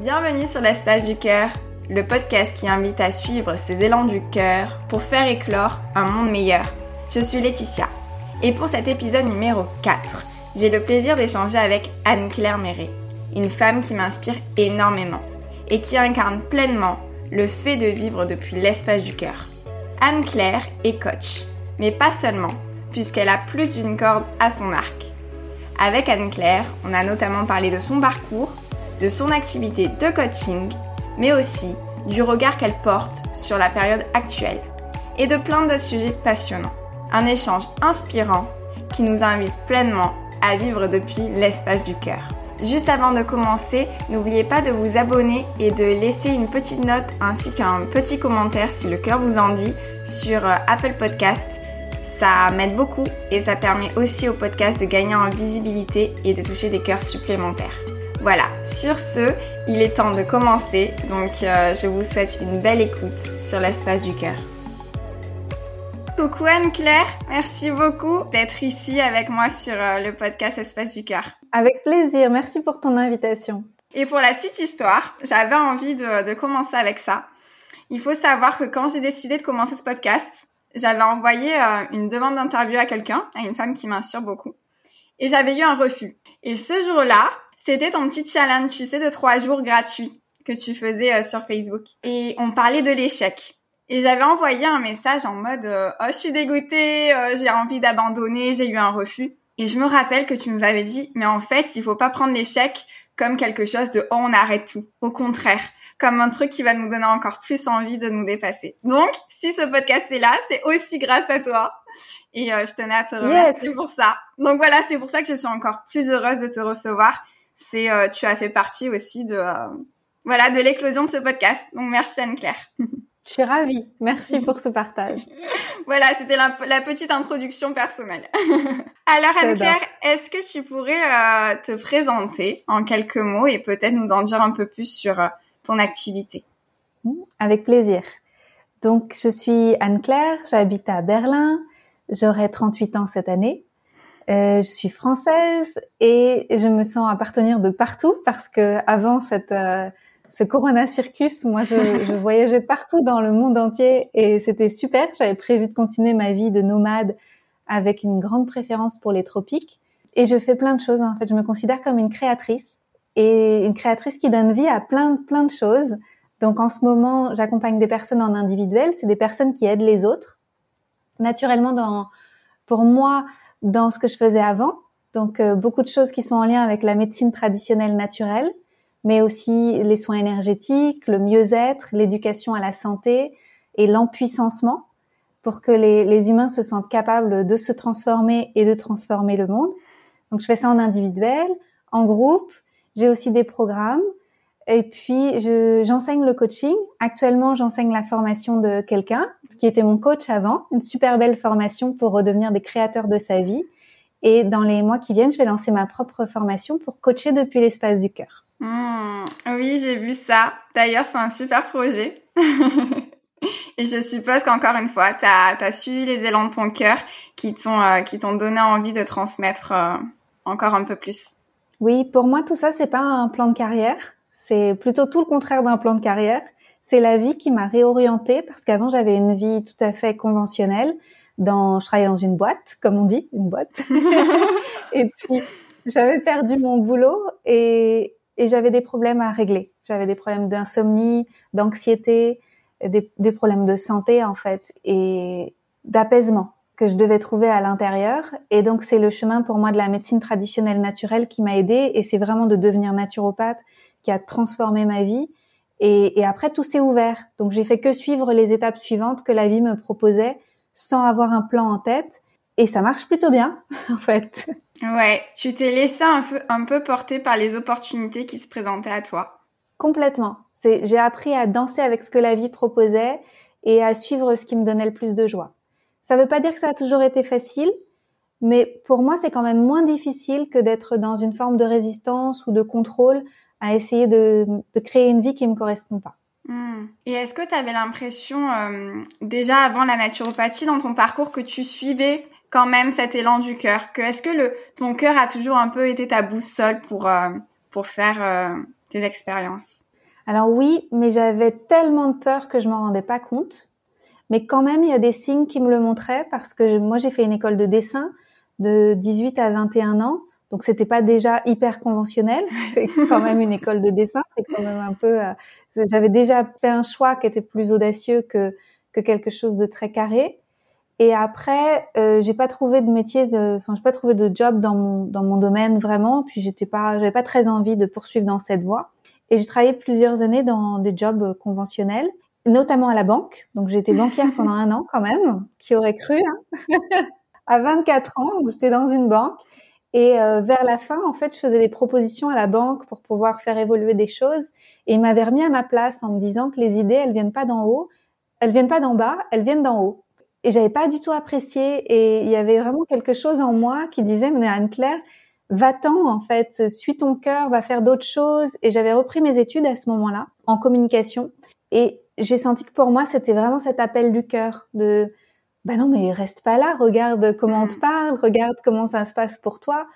Bienvenue sur l'espace du cœur, le podcast qui invite à suivre ses élans du cœur pour faire éclore un monde meilleur. Je suis Laetitia et pour cet épisode numéro 4, j'ai le plaisir d'échanger avec Anne-Claire Méret, une femme qui m'inspire énormément et qui incarne pleinement le fait de vivre depuis l'espace du cœur. Anne-Claire est coach, mais pas seulement, puisqu'elle a plus d'une corde à son arc. Avec Anne-Claire, on a notamment parlé de son parcours, de son activité de coaching, mais aussi du regard qu'elle porte sur la période actuelle et de plein d'autres sujets passionnants. Un échange inspirant qui nous invite pleinement à vivre depuis l'espace du cœur. Juste avant de commencer, n'oubliez pas de vous abonner et de laisser une petite note ainsi qu'un petit commentaire si le cœur vous en dit sur euh, Apple Podcast. Ça m'aide beaucoup et ça permet aussi au podcast de gagner en visibilité et de toucher des cœurs supplémentaires. Voilà, sur ce, il est temps de commencer, donc euh, je vous souhaite une belle écoute sur l'espace du cœur. Coucou Anne-Claire, merci beaucoup d'être ici avec moi sur euh, le podcast Espace du cœur. Avec plaisir, merci pour ton invitation. Et pour la petite histoire, j'avais envie de, de commencer avec ça. Il faut savoir que quand j'ai décidé de commencer ce podcast, j'avais envoyé euh, une demande d'interview à quelqu'un, à une femme qui m'inspire beaucoup, et j'avais eu un refus. Et ce jour-là, c'était ton petit challenge, tu sais, de trois jours gratuits que tu faisais euh, sur Facebook. Et on parlait de l'échec. Et j'avais envoyé un message en mode euh, Oh, je suis dégoûtée, euh, j'ai envie d'abandonner, j'ai eu un refus. Et je me rappelle que tu nous avais dit Mais en fait, il faut pas prendre l'échec comme quelque chose de Oh, on arrête tout. Au contraire, comme un truc qui va nous donner encore plus envie de nous dépasser. Donc, si ce podcast est là, c'est aussi grâce à toi. Et je tenais à te remercier pour ça. Donc voilà, c'est pour ça que je suis encore plus heureuse de te recevoir c'est euh, tu as fait partie aussi de euh, voilà de l'éclasion de ce podcast. Donc merci Anne-Claire. Je suis ravie. Merci pour ce partage. voilà, c'était la, petite introduction personnelle. Alors Anne-Claire, est-ce que tu pourrais euh, te présenter en quelques mots et peut-être nous en dire un peu plus sur ton activité? Mmh, Avec plaisir. Donc, je suis Anne-Claire, j'habite à Berlin, j'aurai 38 ans cette année. Euh, je suis française et je me sens appartenir de partout parce que avant cette euh, ce Corona Circus, moi je, je, voyageais partout dans le monde entier et c'était super. J'avais prévu de continuer ma vie de nomade avec une grande préférence pour les tropiques et je fais plein de choses. En fait, je me considère comme une créatrice et une créatrice qui donne vie à plein plein de choses. Donc en ce moment, j'accompagne des personnes en individuel, c'est des personnes qui aident les autres. Naturellement, dans pour moi, dans ce que je faisais avant. Donc euh, beaucoup de choses qui sont en lien avec la médecine traditionnelle naturelle, mais aussi les soins énergétiques, le mieux-être, l'éducation à la santé et l'empuissancement pour que les, les, humains se sentent capables de se transformer et de transformer le monde. Donc je fais ça en individuel, en groupe. J'ai aussi des programmes. Et puis, j'enseigne le coaching. Actuellement, j'enseigne la formation de quelqu'un qui était mon coach avant, une super belle formation pour redevenir des créateurs de sa vie. Et dans les mois qui viennent, je vais lancer ma propre formation pour coacher depuis l'espace du cœur. Mmh, oui, j'ai vu ça. D'ailleurs, c'est un super projet. Et je suppose qu'encore une fois, tu as, suivi les élans de ton cœur qui t'ont euh, donné envie de transmettre euh, encore un peu plus. Oui, pour moi, tout ça, c'est pas un plan de carrière. C'est plutôt tout le contraire d'un plan de carrière. C'est la vie qui m'a réorientée parce qu'avant j'avais une vie tout à fait conventionnelle. Dans, je travaillais dans une boîte, comme on dit, une boîte. et puis j'avais perdu mon boulot et, et j'avais des problèmes à régler. J'avais des problèmes d'insomnie, d'anxiété, des, des, problèmes de santé en fait et d'apaisement que je devais trouver à l'intérieur. Et donc c'est le chemin pour moi de la médecine traditionnelle naturelle qui m'a aidée et c'est vraiment de devenir naturopathe qui a transformé ma vie. Et, et après, tout s'est ouvert. Donc, j'ai fait que suivre les étapes suivantes que la vie me proposait sans avoir un plan en tête. Et ça marche plutôt bien, en fait. Ouais, tu t'es laissé un peu, un peu porter par les opportunités qui se présentaient à toi. Complètement. C'est, j'ai appris à danser avec ce que la vie proposait et à suivre ce qui me donnait le plus de joie. Ça veut pas dire que ça a toujours été facile, mais pour moi, c'est quand même moins difficile que d'être dans une forme de résistance ou de contrôle à essayer de, de créer une vie qui me correspond pas. Hmm. Et est-ce que tu avais l'impression, euh, déjà avant la naturopathie, dans ton parcours, que tu suivais quand même cet élan du cœur? Que est-ce que le, ton cœur a toujours un peu été ta boussole pour, euh, pour faire euh, tes expériences? Alors oui, mais j'avais tellement de peur que je m'en rendais pas compte. Mais quand même, il y a des signes qui me le montraient parce que moi, j'ai fait une école de dessin de 18 à 21 ans. Donc c'était pas déjà hyper conventionnel, c'est quand même une école de dessin, c'est quand même un peu. Euh, j'avais déjà fait un choix qui était plus audacieux que que quelque chose de très carré. Et après, euh, j'ai pas trouvé de métier, de, enfin j'ai pas trouvé de job dans mon dans mon domaine vraiment. Puis j'étais pas, j'avais pas très envie de poursuivre dans cette voie. Et j'ai travaillé plusieurs années dans des jobs conventionnels, notamment à la banque. Donc j'ai été banquière pendant un an quand même. Qui aurait cru hein À 24 ans, j'étais dans une banque et euh, vers la fin, en fait, je faisais des propositions à la banque pour pouvoir faire évoluer des choses. Et il m'avait remis à ma place en me disant que les idées, elles viennent pas d'en haut, elles viennent pas d'en bas, elles viennent d'en haut. Et j'avais pas du tout apprécié. Et il y avait vraiment quelque chose en moi qui disait, mais Anne-Claire, va-t'en en fait, suis ton cœur, va faire d'autres choses. Et j'avais repris mes études à ce moment-là en communication. Et j'ai senti que pour moi, c'était vraiment cet appel du cœur de bah non, mais reste pas là, regarde comment on te mm. parle, regarde comment ça se passe pour toi.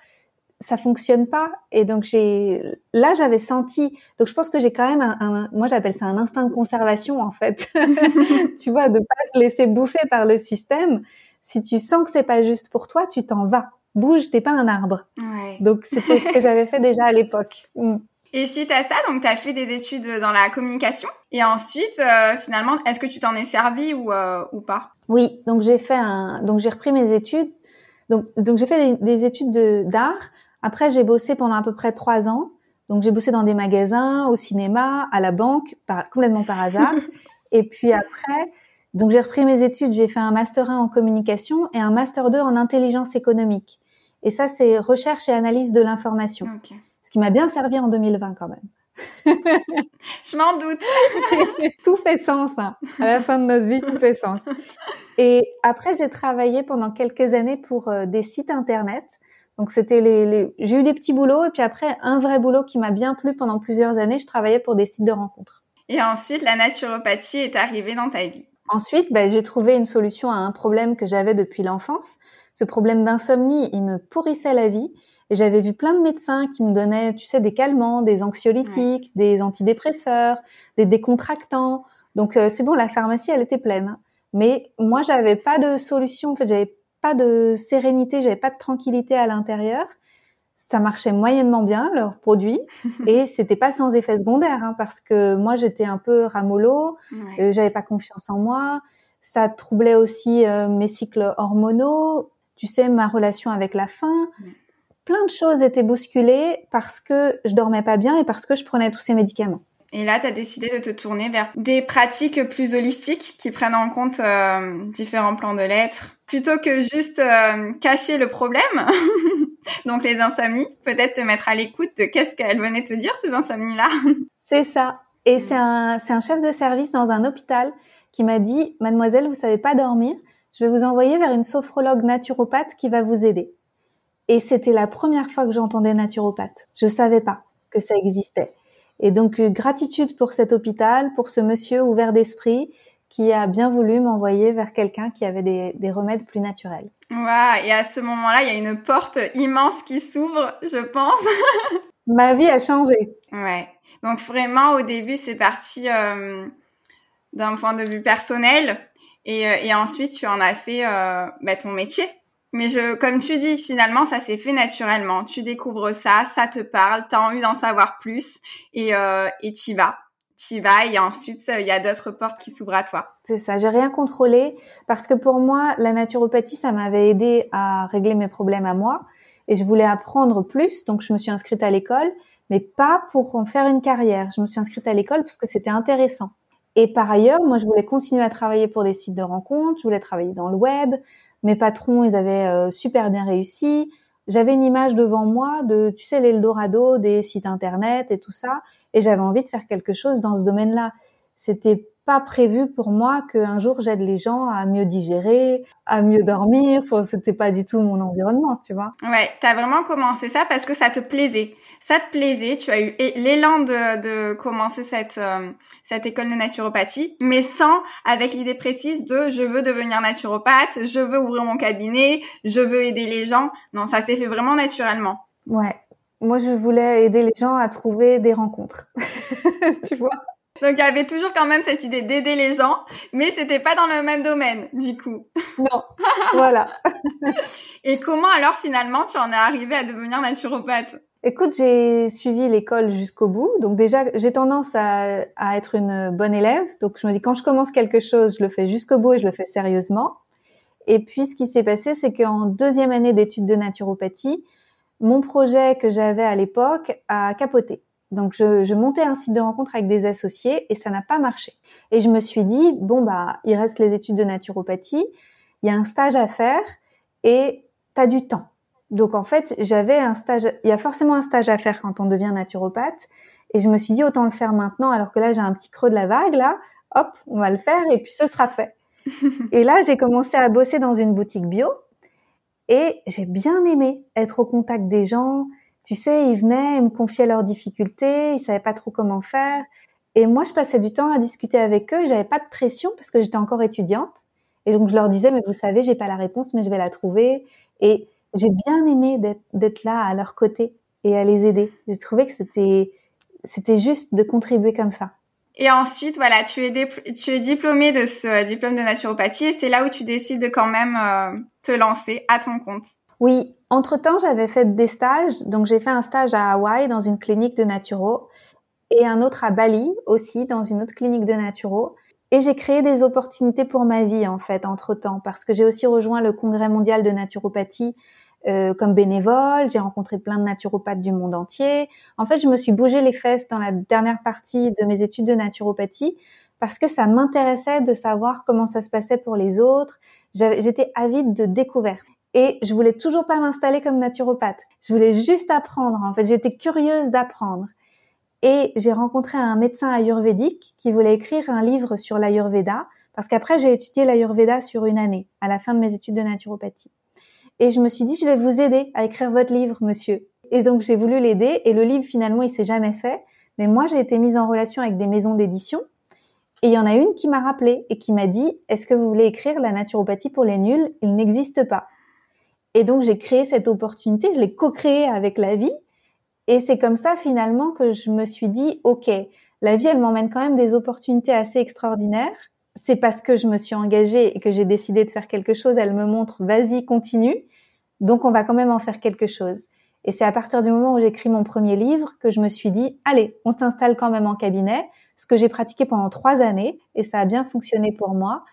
Ça fonctionne pas. Et donc j'ai, là, j'avais senti. Donc je pense que j'ai quand même un, moi j'appelle ça un instinct de conservation en fait. tu vois, de pas se laisser bouffer par le système. Si tu sens que c'est pas juste pour toi, tu t'en vas. Bouge, t'es pas un arbre. Ouais. Donc c'était ce que j'avais fait déjà à l'époque. Mm. Et suite à ça, donc tu as fait des études dans la communication. Et ensuite, euh, finalement, est-ce que tu t'en es servi ou, euh, ou pas? Oui, donc j'ai fait un, donc j'ai repris mes études. Donc, donc j'ai fait des, études d'art. Après, j'ai bossé pendant à peu près trois ans. Donc j'ai bossé dans des magasins, au cinéma, à la banque, par, complètement par hasard. et puis après, donc j'ai repris mes études. J'ai fait un master 1 en communication et un master 2 en intelligence économique. Et ça, c'est recherche et analyse de l'information. Okay qui m'a bien servi en 2020 quand même. Je m'en doute. tout fait sens. Hein. À la fin de notre vie, tout fait sens. Et après, j'ai travaillé pendant quelques années pour euh, des sites internet. Donc c'était les, les... j'ai eu des petits boulots et puis après un vrai boulot qui m'a bien plu pendant plusieurs années. Je travaillais pour des sites de rencontres. Et ensuite, la naturopathie est arrivée dans ta vie. Ensuite, ben, j'ai trouvé une solution à un problème que j'avais depuis l'enfance. Ce problème d'insomnie, il me pourrissait la vie. Et j'avais vu plein de médecins qui me donnaient, tu sais, des calmants, des anxiolytiques, des antidépresseurs, des décontractants. Donc euh, c'est bon, la pharmacie, elle était pleine. Mais moi, j'avais pas de solution. En fait, j'avais pas de sérénité, j'avais pas de tranquillité à l'intérieur. Ça marchait moyennement bien leurs produits et c'était pas sans effet secondaire hein, parce que moi j'étais un peu ramolo, euh, j'avais pas confiance en moi. Ça troublait aussi euh, mes cycles hormonaux, tu sais ma relation avec la faim plein de choses étaient bousculées parce que je dormais pas bien et parce que je prenais tous ces médicaments. Et là, tu as décidé de te tourner vers des pratiques plus holistiques qui prennent en compte euh, différents plans de l'être, plutôt que juste euh, cacher le problème. Donc les insomnies, peut-être te mettre à l'écoute de qu'est-ce qu'elle venait te dire, ces insomnies-là. C'est ça. Et c'est un, c'est un chef de service dans un hôpital qui m'a dit, mademoiselle, vous savez pas dormir, je vais vous envoyer vers une sophrologue naturopathe qui va vous aider. Et c'était la première fois que j'entendais naturopathe. Je savais pas que ça existait. Et donc euh, gratitude pour cet hôpital, pour ce monsieur ouvert d'esprit qui a bien voulu m'envoyer vers quelqu'un qui avait des, des, remèdes plus naturels. Wow, et à ce moment-là, il y a une porte immense qui s'ouvre, je pense. Ma vie a changé. Ouais. Donc vraiment, au début, c'est parti euh, d'un point de vue personnel, et, euh, et, ensuite, tu en as fait euh, bah, ton métier. Mais je, comme tu dis, finalement, ça s'est fait naturellement. Tu découvres ça, ça te parle, tu as envie d'en savoir plus et euh, et t'y vas. T'y vas et ensuite il y a d'autres portes qui s'ouvrent à toi. C'est ça. J'ai rien contrôlé parce que pour moi, la naturopathie, ça m'avait aidé à régler mes problèmes à moi et je voulais apprendre plus, donc je me suis inscrite à l'école, mais pas pour en faire une carrière. Je me suis inscrite à l'école parce que c'était intéressant. Et par ailleurs, moi, je voulais continuer à travailler pour des sites de rencontres, je voulais travailler dans le web, mes patrons, ils avaient euh, super bien réussi. J'avais une image devant moi de, tu sais, l'Eldorado des sites internet et tout ça, et j'avais envie de faire quelque chose dans ce domaine-là. C'était pas prévu pour moi qu'un jour j'aide les gens à mieux digérer, à mieux dormir. C'était pas du tout mon environnement, tu vois. Ouais, t'as vraiment commencé ça parce que ça te plaisait. Ça te plaisait. Tu as eu l'élan de, de commencer cette euh, cette école de naturopathie, mais sans avec l'idée précise de je veux devenir naturopathe, je veux ouvrir mon cabinet, je veux aider les gens. Non, ça s'est fait vraiment naturellement. Ouais. Moi, je voulais aider les gens à trouver des rencontres. tu vois Donc il y avait toujours quand même cette idée d'aider les gens, mais c'était pas dans le même domaine, du coup. Non, voilà. Et comment alors finalement tu en es arrivé à devenir naturopathe? Écoute, j'ai suivi l'école jusqu'au bout. Donc déjà, j'ai tendance à, à, être une bonne élève. Donc je me dis, quand je commence quelque chose, je le fais jusqu'au bout et je le fais sérieusement. Et puis ce qui s'est passé, c'est qu'en deuxième année d'études de naturopathie, mon projet que j'avais à l'époque a capoté. Donc je, je, montais un site de rencontre avec des associés et ça n'a pas marché. Et je me suis dit, bon bah, il reste les études de naturopathie, il y a un stage à faire et tu as du temps donc en fait, j'avais un stage, il y a forcément un stage à faire quand on devient naturopathe. Et je me suis dit, autant le faire maintenant, alors que là, j'ai un petit creux de la vague, là, hop, on va le faire et puis ce sera fait. et là, j'ai commencé à bosser dans une boutique bio et j'ai bien aimé être au contact des gens. Tu sais, ils venaient, ils me confiaient leurs difficultés, ils savaient pas trop comment faire. Et moi, je passais du temps à discuter avec eux. J'avais pas de pression parce que j'étais encore étudiante. Et donc, je leur disais, mais vous savez, j'ai pas la réponse, mais je vais la trouver. Et j'ai bien aimé d'être là à leur côté et à les aider. J'ai trouvé que c'était c'était juste de contribuer comme ça. Et ensuite, voilà, tu es, tu es diplômée de ce diplôme de naturopathie et c'est là où tu décides de quand même euh, te lancer à ton compte. Oui, entre-temps, j'avais fait des stages. Donc, j'ai fait un stage à Hawaï dans une clinique de naturo et un autre à Bali aussi dans une autre clinique de naturo. Et j'ai créé des opportunités pour ma vie, en fait, entre-temps, parce que j'ai aussi rejoint le Congrès mondial de naturopathie euh, comme bénévole, j'ai rencontré plein de naturopathes du monde entier. En fait, je me suis bougé les fesses dans la dernière partie de mes études de naturopathie parce que ça m'intéressait de savoir comment ça se passait pour les autres. J'étais avide de découverte. Et je voulais toujours pas m'installer comme naturopathe. Je voulais juste apprendre. En fait, j'étais curieuse d'apprendre. Et j'ai rencontré un médecin ayurvédique qui voulait écrire un livre sur l'ayurveda parce qu'après j'ai étudié l'ayurveda sur une année à la fin de mes études de naturopathie. Et je me suis dit, je vais vous aider à écrire votre livre, monsieur. Et donc, j'ai voulu l'aider. Et le livre, finalement, il s'est jamais fait. Mais moi, j'ai été mise en relation avec des maisons d'édition. Et il y en a une qui m'a rappelé et qui m'a dit, est-ce que vous voulez écrire la naturopathie pour les nuls? Il n'existe pas. Et donc, j'ai créé cette opportunité. Je l'ai co-créée avec la vie. Et c'est comme ça, finalement, que je me suis dit, OK, la vie, elle m'emmène quand même des opportunités assez extraordinaires c'est parce que je me suis engagée et que j'ai décidé de faire quelque chose, elle me montre, vas-y, continue. Donc, on va quand même en faire quelque chose. Et c'est à partir du moment où j'écris mon premier livre que je me suis dit, allez, on s'installe quand même en cabinet, ce que j'ai pratiqué pendant trois années, et ça a bien fonctionné pour moi.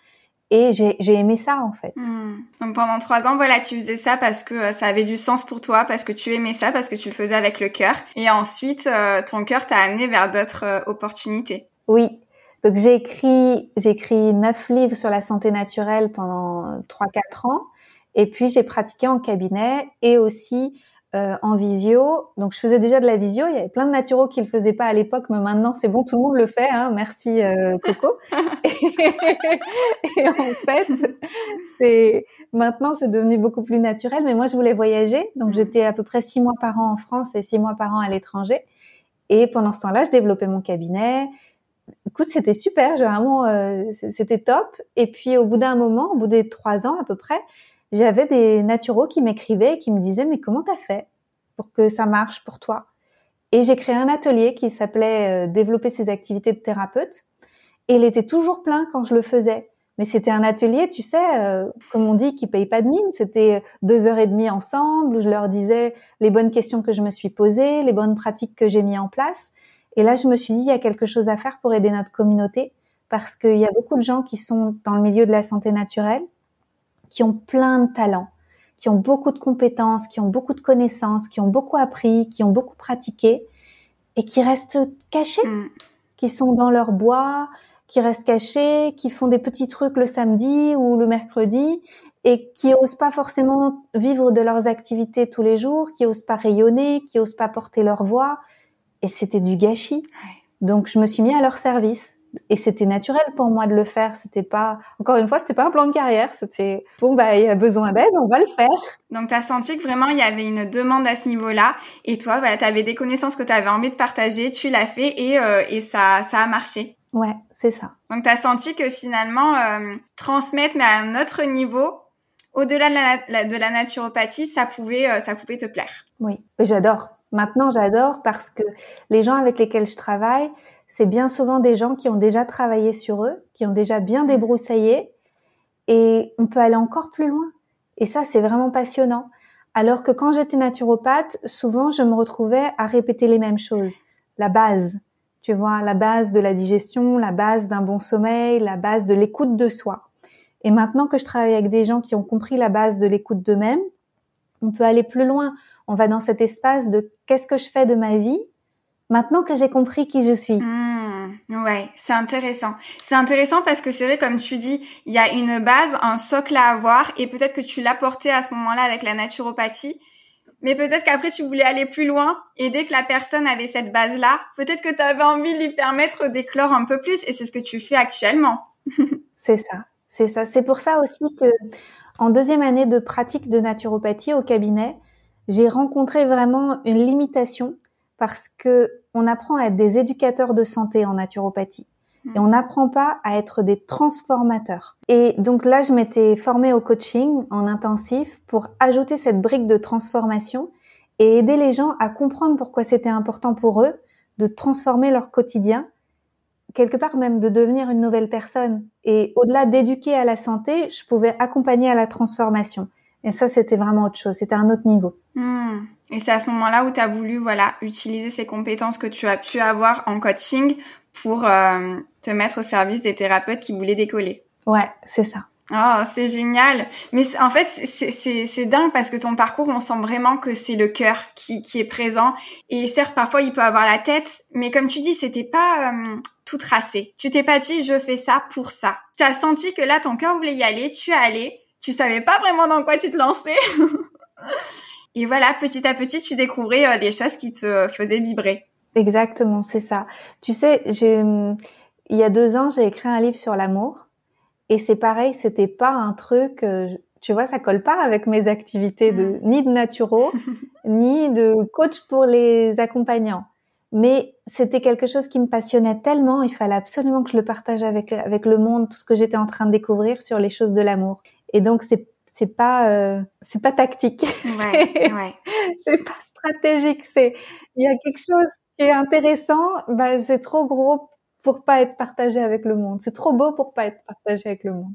Et j'ai aimé ça, en fait. Hmm. Donc pendant trois ans, voilà, tu faisais ça parce que euh, ça avait du sens pour toi, parce que tu aimais ça, parce que tu le faisais avec le cœur. Et ensuite, euh, ton cœur t'a amené vers d'autres euh, opportunités. Oui, donc j'ai écrit j'ai écrit neuf livres sur la santé naturelle pendant trois quatre ans et puis j'ai pratiqué en cabinet et aussi euh, en visio. Donc je faisais déjà de la visio. Il y avait plein de naturaux qui le faisaient pas à l'époque, mais maintenant c'est bon, tout le monde le fait. Hein. Merci euh, Coco. et, en fait, c'est maintenant c'est devenu beaucoup plus naturel. Mais moi je voulais voyager, donc mmh. j'étais à peu près six mois par an en France et six mois par an à l'étranger. Et pendant ce temps-là, je développais mon cabinet écoute, c'était super, vraiment, euh, c'était top. Et puis au bout d'un moment, au bout des trois ans à peu près, j'avais des naturaux qui m'écrivaient et qui me disaient mais comment t'as fait pour que ça marche pour toi? Et j'ai créé un atelier qui s'appelait euh, développer ses activités de thérapeute. Et il était toujours plein quand je le faisais. Mais c'était un atelier, tu sais, euh, comme on dit, qui paye pas de mine. C'était deux heures et demie ensemble où je leur disais les bonnes questions que je me suis posées, les bonnes pratiques que j'ai mis en place. Et là, je me suis dit, il y a quelque chose à faire pour aider notre communauté parce qu'il y a beaucoup de gens qui sont dans le milieu de la santé naturelle, qui ont plein de talents, qui ont beaucoup de compétences, qui ont beaucoup de connaissances, qui ont beaucoup appris, qui ont beaucoup pratiqué et qui restent cachés, mm. qui sont dans leur bois, qui restent cachés, qui font des petits trucs le samedi ou le mercredi et qui osent pas forcément vivre de leurs activités tous les jours, qui osent pas rayonner, qui osent pas porter leur voix, et c'était du gâchis. Donc je me suis mis à leur service et c'était naturel pour moi de le faire. C'était pas, encore une fois, c'était pas un plan de carrière. C'était bon, bah il y a besoin d'aide, on va le faire. Donc tu as senti que vraiment il y avait une demande à ce niveau-là et toi, bah, tu avais des connaissances que tu avais envie de partager, tu l'as fait et, euh, et ça, ça a marché. Ouais, c'est ça. Donc tu as senti que finalement euh, transmettre mais à un autre niveau, au-delà de la, de la naturopathie, ça pouvait, euh, ça pouvait te plaire. Oui, j'adore. Maintenant, j'adore parce que les gens avec lesquels je travaille, c'est bien souvent des gens qui ont déjà travaillé sur eux, qui ont déjà bien débroussaillé, et on peut aller encore plus loin. Et ça, c'est vraiment passionnant. Alors que quand j'étais naturopathe, souvent, je me retrouvais à répéter les mêmes choses. La base, tu vois, la base de la digestion, la base d'un bon sommeil, la base de l'écoute de soi. Et maintenant que je travaille avec des gens qui ont compris la base de l'écoute d'eux-mêmes, on peut aller plus loin. On va dans cet espace de qu'est-ce que je fais de ma vie maintenant que j'ai compris qui je suis. Mmh, ouais, c'est intéressant. C'est intéressant parce que c'est vrai, comme tu dis, il y a une base, un socle à avoir et peut-être que tu l'as porté à ce moment-là avec la naturopathie. Mais peut-être qu'après tu voulais aller plus loin et dès que la personne avait cette base-là, peut-être que tu avais envie de lui permettre d'éclore un peu plus et c'est ce que tu fais actuellement. c'est ça, c'est ça. C'est pour ça aussi que en deuxième année de pratique de naturopathie au cabinet, j'ai rencontré vraiment une limitation parce que on apprend à être des éducateurs de santé en naturopathie et on n'apprend pas à être des transformateurs. Et donc là, je m'étais formée au coaching en intensif pour ajouter cette brique de transformation et aider les gens à comprendre pourquoi c'était important pour eux de transformer leur quotidien, quelque part même de devenir une nouvelle personne. Et au-delà d'éduquer à la santé, je pouvais accompagner à la transformation. Et ça, c'était vraiment autre chose. C'était un autre niveau. Hmm. Et c'est à ce moment-là où tu as voulu, voilà, utiliser ces compétences que tu as pu avoir en coaching pour euh, te mettre au service des thérapeutes qui voulaient décoller. Ouais, c'est ça. Oh, c'est génial. Mais en fait, c'est dingue parce que ton parcours, on sent vraiment que c'est le cœur qui, qui est présent. Et certes, parfois, il peut avoir la tête, mais comme tu dis, c'était pas euh, tout tracé. Tu t'es pas dit, je fais ça pour ça. Tu as senti que là, ton cœur voulait y aller, tu es allé. Tu savais pas vraiment dans quoi tu te lançais. Et voilà, petit à petit, tu découvrais euh, les choses qui te faisaient vibrer. Exactement, c'est ça. Tu sais, j'ai, il y a deux ans, j'ai écrit un livre sur l'amour. Et c'est pareil, c'était pas un truc, euh, tu vois, ça colle pas avec mes activités de, mm. ni de naturo, ni de coach pour les accompagnants. Mais c'était quelque chose qui me passionnait tellement, il fallait absolument que je le partage avec, avec le monde, tout ce que j'étais en train de découvrir sur les choses de l'amour. Et donc, c'est c'est pas euh, c'est pas tactique. Ouais, ouais. c'est pas stratégique. C'est il y a quelque chose qui est intéressant. Bah c'est trop gros pour pas être partagé avec le monde. C'est trop beau pour pas être partagé avec le monde.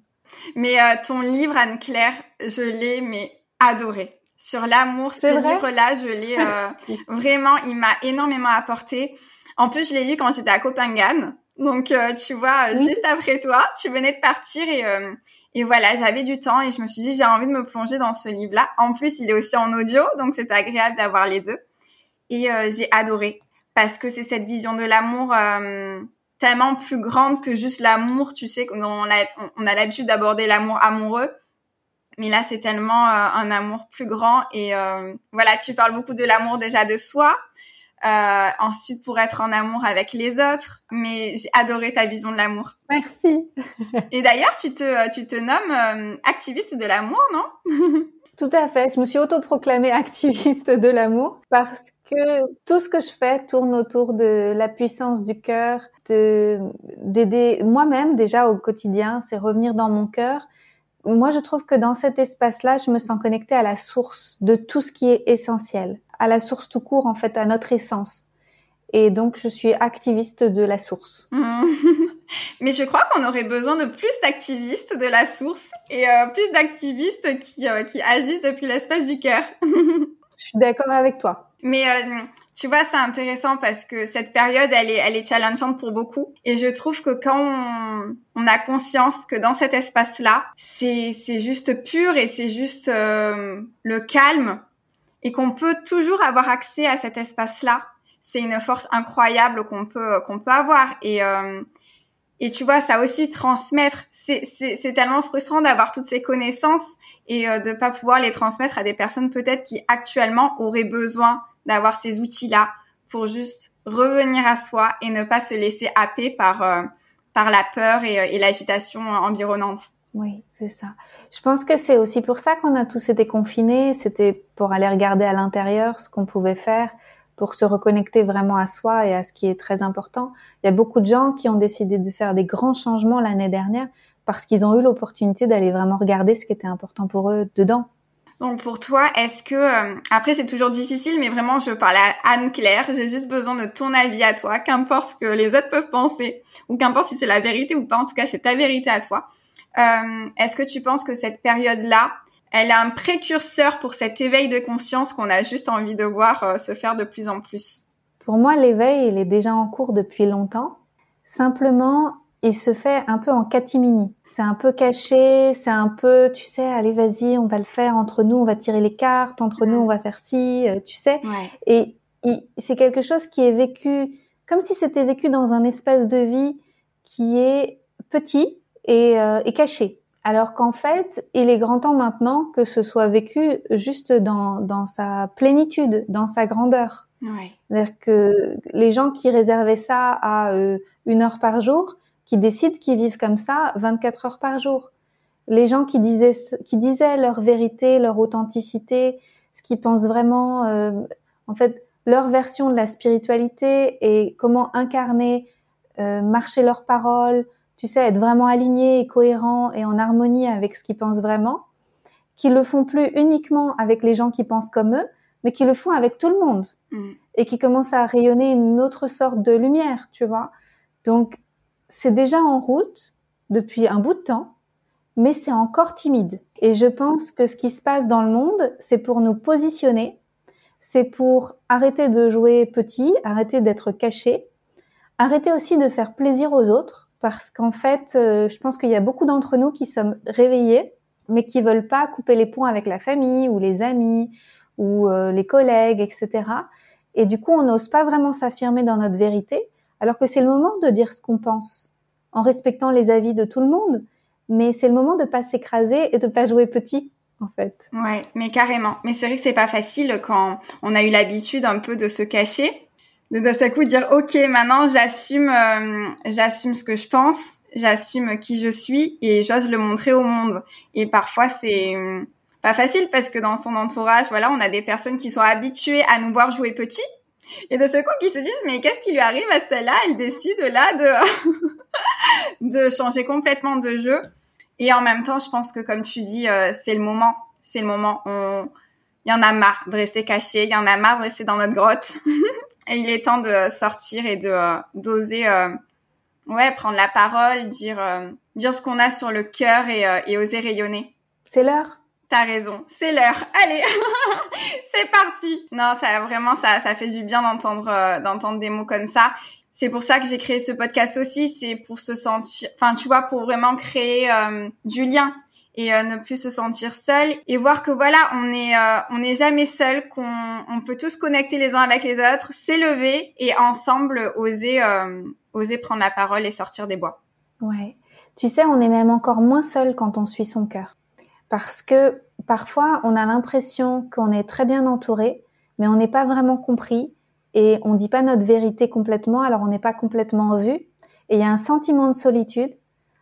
Mais euh, ton livre Anne Claire je l'ai mais adoré. Sur l'amour ce livre là je l'ai euh, vraiment il m'a énormément apporté. En plus je l'ai lu quand j'étais à Copenhague. Donc euh, tu vois juste après toi tu venais de partir et et voilà, j'avais du temps et je me suis dit, j'ai envie de me plonger dans ce livre-là. En plus, il est aussi en audio, donc c'est agréable d'avoir les deux. Et euh, j'ai adoré parce que c'est cette vision de l'amour euh, tellement plus grande que juste l'amour. Tu sais, on a, l'habitude d'aborder l'amour amoureux. Mais là, c'est tellement euh, un amour plus grand. Et voilà, tu parles beaucoup de l'amour déjà de soi, euh, ensuite pour être en amour avec les autres. Mais j'ai adoré ta vision de l'amour. Merci. Et d'ailleurs, tu te, tu te nommes euh, activiste de l'amour, non? Tout à fait. Je me suis autoproclamée activiste de l'amour parce que tout ce que je fais tourne autour de la puissance du cœur, de d'aider moi-même déjà au quotidien, c'est revenir dans mon cœur. Moi, je trouve que dans cet espace-là, je me sens connectée à la source de tout ce qui est essentiel à la source tout court, en fait, à notre essence. Et donc, je suis activiste de la source. Mais je crois qu'on aurait besoin de plus d'activistes de la source et euh, plus d'activistes qui, euh, qui agissent depuis l'espace du cœur. je suis d'accord avec toi. Mais euh, tu vois, c'est intéressant parce que cette période, elle est, elle est challengeante pour beaucoup. Et je trouve que quand on, on a conscience que dans cet espace-là, c'est, c'est juste pur et c'est juste le calme et qu'on peut toujours avoir accès à cet espace-là, c'est une force incroyable qu'on peut qu'on peut avoir. Et euh, et tu vois, ça aussi transmettre, c'est tellement frustrant d'avoir toutes ces connaissances et euh, de pas pouvoir les transmettre à des personnes peut-être qui actuellement auraient besoin d'avoir ces outils-là pour juste revenir à soi et ne pas se laisser happer par euh, par la peur et, et l'agitation environnante. Oui, c'est ça. Je pense que c'est aussi pour ça qu'on a tous été confinés. C'était pour aller regarder à l'intérieur ce qu'on pouvait faire pour se reconnecter vraiment à soi et à ce qui est très important. Il y a beaucoup de gens qui ont décidé de faire des grands changements l'année dernière parce qu'ils ont eu l'opportunité d'aller vraiment regarder ce qui était important pour eux dedans. Donc pour toi, est-ce que euh, après c'est toujours difficile, mais vraiment je parle à Anne Claire, j'ai juste besoin de ton avis à toi, qu'importe ce que les autres peuvent penser ou qu'importe si c'est la vérité ou pas, en tout cas c'est ta vérité à toi. Euh, est-ce que tu penses que cette période-là, elle a un précurseur pour cet éveil de conscience qu'on a juste envie de voir euh, se faire de plus en plus? Pour moi, l'éveil, il est déjà en cours depuis longtemps. Simplement, il se fait un peu en catimini. C'est un peu caché, c'est un peu, tu sais, allez, vas-y, on va le faire entre nous, on va tirer les cartes, entre nous, on va faire ci, euh, tu sais. Et, c'est quelque chose qui est vécu comme si c'était vécu dans un espace de vie qui est petit et, euh, et caché. Alors qu'en fait, il est grand temps maintenant que ce soit vécu juste dans, dans sa plénitude, dans sa grandeur. Ouais. C'est-à-dire que les gens qui réservaient ça à euh, une heure par jour, qui décident qu'ils vivent comme ça 24 heures par jour. Les gens qui disaient, qui disaient leur vérité, leur authenticité, ce qu'ils pensent vraiment, euh, en fait, leur version de la spiritualité et comment incarner, euh, marcher leurs paroles, tu sais, être vraiment aligné et cohérent et en harmonie avec ce qu'ils pensent vraiment, qui le font plus uniquement avec les gens qui pensent comme eux, mais qui le font avec tout le monde mm. et qui commencent à rayonner une autre sorte de lumière, tu vois. Donc, c'est déjà en route depuis un bout de temps, mais c'est encore timide. Et je pense que ce qui se passe dans le monde, c'est pour nous positionner, c'est pour arrêter de jouer petit, arrêter d'être caché, arrêter aussi de faire plaisir aux autres, parce qu'en fait, euh, je pense qu'il y a beaucoup d'entre nous qui sommes réveillés, mais qui veulent pas couper les ponts avec la famille ou les amis ou euh, les collègues, etc. Et du coup, on n'ose pas vraiment s'affirmer dans notre vérité, alors que c'est le moment de dire ce qu'on pense, en respectant les avis de tout le monde. Mais c'est le moment de pas s'écraser et de pas jouer petit, en fait. Ouais, mais carrément. Mais c'est vrai que c'est pas facile quand on a eu l'habitude un peu de se cacher de d'un seul coup dire ok maintenant j'assume euh, j'assume ce que je pense j'assume qui je suis et j'ose le montrer au monde. Et parfois c'est euh, pas facile parce que dans son entourage voilà on a des personnes qui sont habituées à nous voir jouer petit. Et de ce coup qui se disent mais qu'est-ce qui lui arrive à celle-là? Elle décide là de de changer complètement de jeu. Et en même temps je pense que comme tu dis euh, c'est le moment. C'est le moment. On il y en a marre de rester caché il y en a marre de rester dans notre grotte Et il est temps de sortir et de euh, d'oser, euh, ouais, prendre la parole, dire euh, dire ce qu'on a sur le cœur et, et oser rayonner. C'est l'heure. T'as raison, c'est l'heure. Allez, c'est parti. Non, ça vraiment ça ça fait du bien d'entendre d'entendre des mots comme ça. C'est pour ça que j'ai créé ce podcast aussi, c'est pour se sentir, enfin tu vois, pour vraiment créer du lien et euh, ne plus se sentir seul et voir que voilà, on est euh, on n'est jamais seul, qu'on on peut tous connecter les uns avec les autres, s'élever et ensemble oser euh, oser prendre la parole et sortir des bois. Ouais. Tu sais, on est même encore moins seul quand on suit son cœur. Parce que parfois, on a l'impression qu'on est très bien entouré, mais on n'est pas vraiment compris et on dit pas notre vérité complètement, alors on n'est pas complètement vu. Et il y a un sentiment de solitude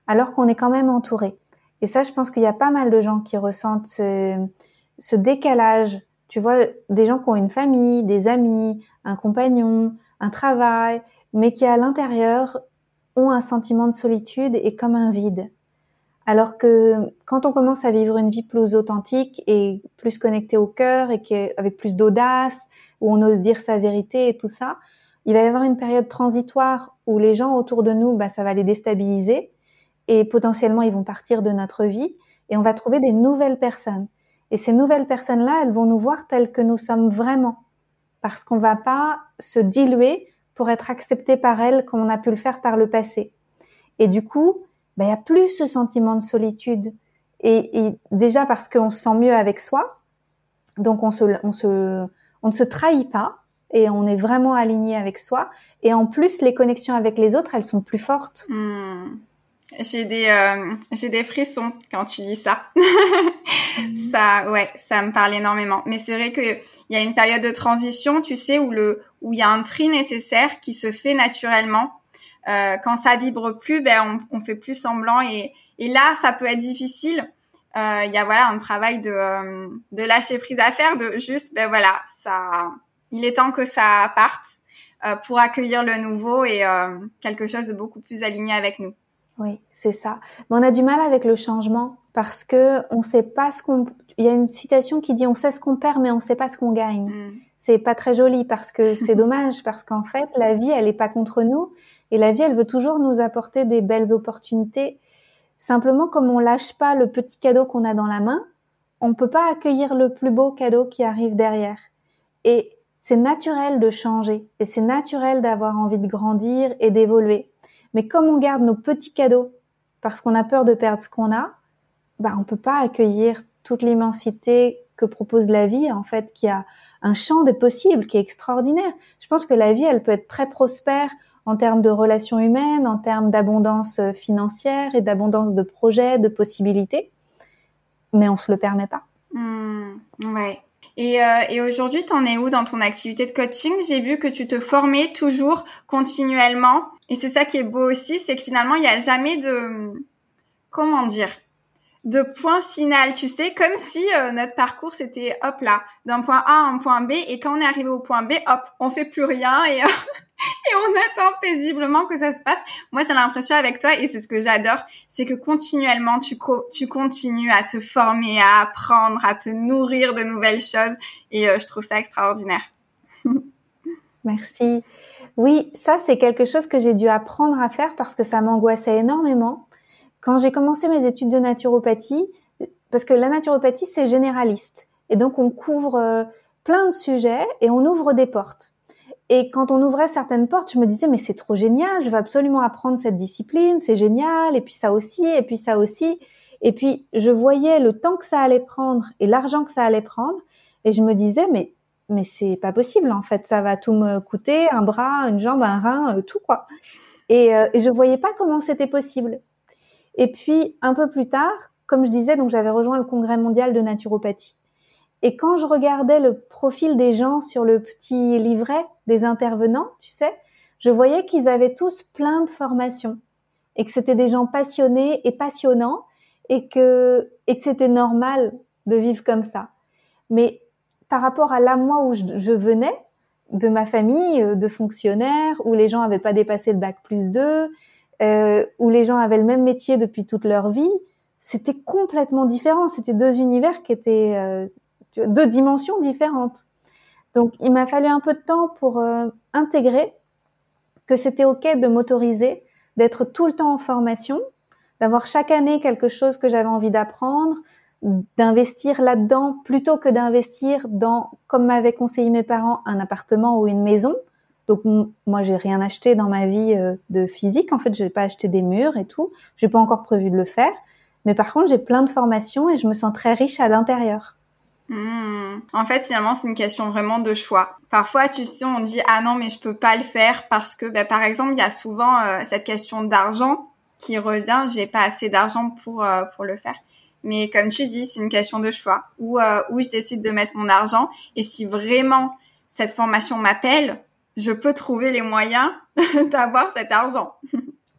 alors qu'on est quand même entouré. Et ça, je pense qu'il y a pas mal de gens qui ressentent ce, décalage. Tu vois, des gens qui ont une famille, des amis, un compagnon, un travail, mais qui à l'intérieur ont un sentiment de solitude et comme un vide. Alors que quand on commence à vivre une vie plus authentique et plus connectée au cœur et avec plus d'audace, où on ose dire sa vérité et tout ça, il va y avoir une période transitoire où les gens autour de nous, bah, ça va les déstabiliser et potentiellement ils vont partir de notre vie et on va trouver des nouvelles personnes. Et ces nouvelles personnes-là, elles vont nous voir telles que nous sommes vraiment parce qu'on va pas se diluer pour être accepté par elles comme on a pu le faire par le passé. Et du coup, ben, il y a plus ce sentiment de solitude. Et, déjà parce qu'on se sent mieux avec soi, donc on ne se trahit pas et on est vraiment aligné avec soi. Et en plus, les connexions avec les autres, elles sont plus fortes. Hmm. J'ai des euh, j'ai des frissons quand tu dis ça. Mhm. Ça ouais, ça me parle énormément. Mais c'est vrai que il y a une période de transition, tu sais, où le où il y a un tri nécessaire qui se fait naturellement. Euh, quand ça vibre plus, ben on, on fait plus semblant et et là ça peut être difficile. Euh, il y a voilà un travail de euh, de lâcher prise à faire, de juste ben voilà ça. Il est temps que ça parte euh, pour accueillir le nouveau et quelque chose de beaucoup plus aligné avec nous. Oui, c'est ça. Mais on a du mal avec le changement parce que on sait pas ce qu'on. Il y a une citation qui dit on sait ce qu'on perd, mais on sait pas ce qu'on gagne. Mm. C'est pas très joli parce que c'est dommage parce qu'en fait la vie elle est pas contre nous et la vie elle veut toujours nous apporter des belles opportunités. Simplement comme on lâche pas le petit cadeau qu'on a dans la main, on peut pas accueillir le plus beau cadeau qui arrive derrière. Et c'est naturel de changer et c'est naturel d'avoir envie de grandir et d'évoluer. Mais comme on garde nos petits cadeaux parce qu'on a peur de perdre ce qu'on a, bah on peut pas accueillir toute l'immensité que propose la vie en fait, qui a un champ des possibles qui est extraordinaire. Je pense que la vie, elle peut être très prospère en termes de relations humaines, en termes d'abondance financière et d'abondance de projets, de possibilités, mais on se le permet pas. Mmh, ouais. Et, euh, et aujourd'hui, t'en es où dans ton activité de coaching? J'ai vu que tu te formais toujours continuellement. Et c'est ça qui est beau aussi, c'est que finalement, il n'y a jamais de... Comment dire de point final, tu sais, comme si euh, notre parcours c'était hop là, d'un point A à un point B, et quand on est arrivé au point B, hop, on fait plus rien et, et on attend paisiblement que ça se passe. Moi, j'ai l'impression avec toi, et c'est ce que j'adore, c'est que continuellement tu tu continues à te former, à apprendre, à te nourrir de nouvelles choses, et euh, je trouve ça extraordinaire. Merci. Oui, ça c'est quelque chose que j'ai dû apprendre à faire parce que ça m'angoissait énormément. Quand j'ai commencé mes études de naturopathie, parce que la naturopathie c'est généraliste et donc on couvre euh, plein de sujets et on ouvre des portes. Et quand on ouvrait certaines portes, je me disais mais c'est trop génial, je vais absolument apprendre cette discipline, c'est génial et puis ça aussi et puis ça aussi. Et puis je voyais le temps que ça allait prendre et l'argent que ça allait prendre et je me disais mais mais c'est pas possible en fait, ça va tout me coûter, un bras, une jambe, un rein, euh, tout quoi. Et, euh, et je voyais pas comment c'était possible. Et puis un peu plus tard, comme je disais, donc j'avais rejoint le congrès mondial de naturopathie. Et quand je regardais le profil des gens sur le petit livret des intervenants, tu sais, je voyais qu'ils avaient tous plein de formations et que c'était des gens passionnés et passionnants et que et que c'était normal de vivre comme ça. Mais par rapport à là moi où je, venais de ma famille euh, de fonctionnaires où les gens n'avaient pas dépassé le bac plus 2, euh, où les gens avaient le même métier depuis toute leur vie, c'était complètement différent. C'était deux univers qui étaient euh, deux dimensions différentes. Donc il m'a fallu un peu de temps pour euh, intégrer que c'était ok de m'autoriser, d'être tout le temps en formation, d'avoir chaque année quelque chose que j'avais envie d'apprendre, d'investir là-dedans plutôt que d'investir dans, comme m'avaient conseillé mes parents, un appartement ou une maison. Donc moi j'ai rien acheté dans ma vie euh, de physique. En fait, j'ai pas acheté des murs et tout. J'ai pas encore prévu de le faire. Mais par contre, j'ai plein de formations et je me sens très riche à l'intérieur. Mmh. En fait, finalement, c'est une question vraiment de choix. Parfois, tu sais, on dit ah non, mais je peux pas le faire parce que, bah, par exemple, il y a souvent euh, cette question d'argent qui revient. J'ai pas assez d'argent pour euh, pour le faire. Mais comme tu dis, c'est une question de choix. Où, euh, où je décide de mettre mon argent. Et si vraiment cette formation m'appelle, je peux trouver les moyens d'avoir cet argent.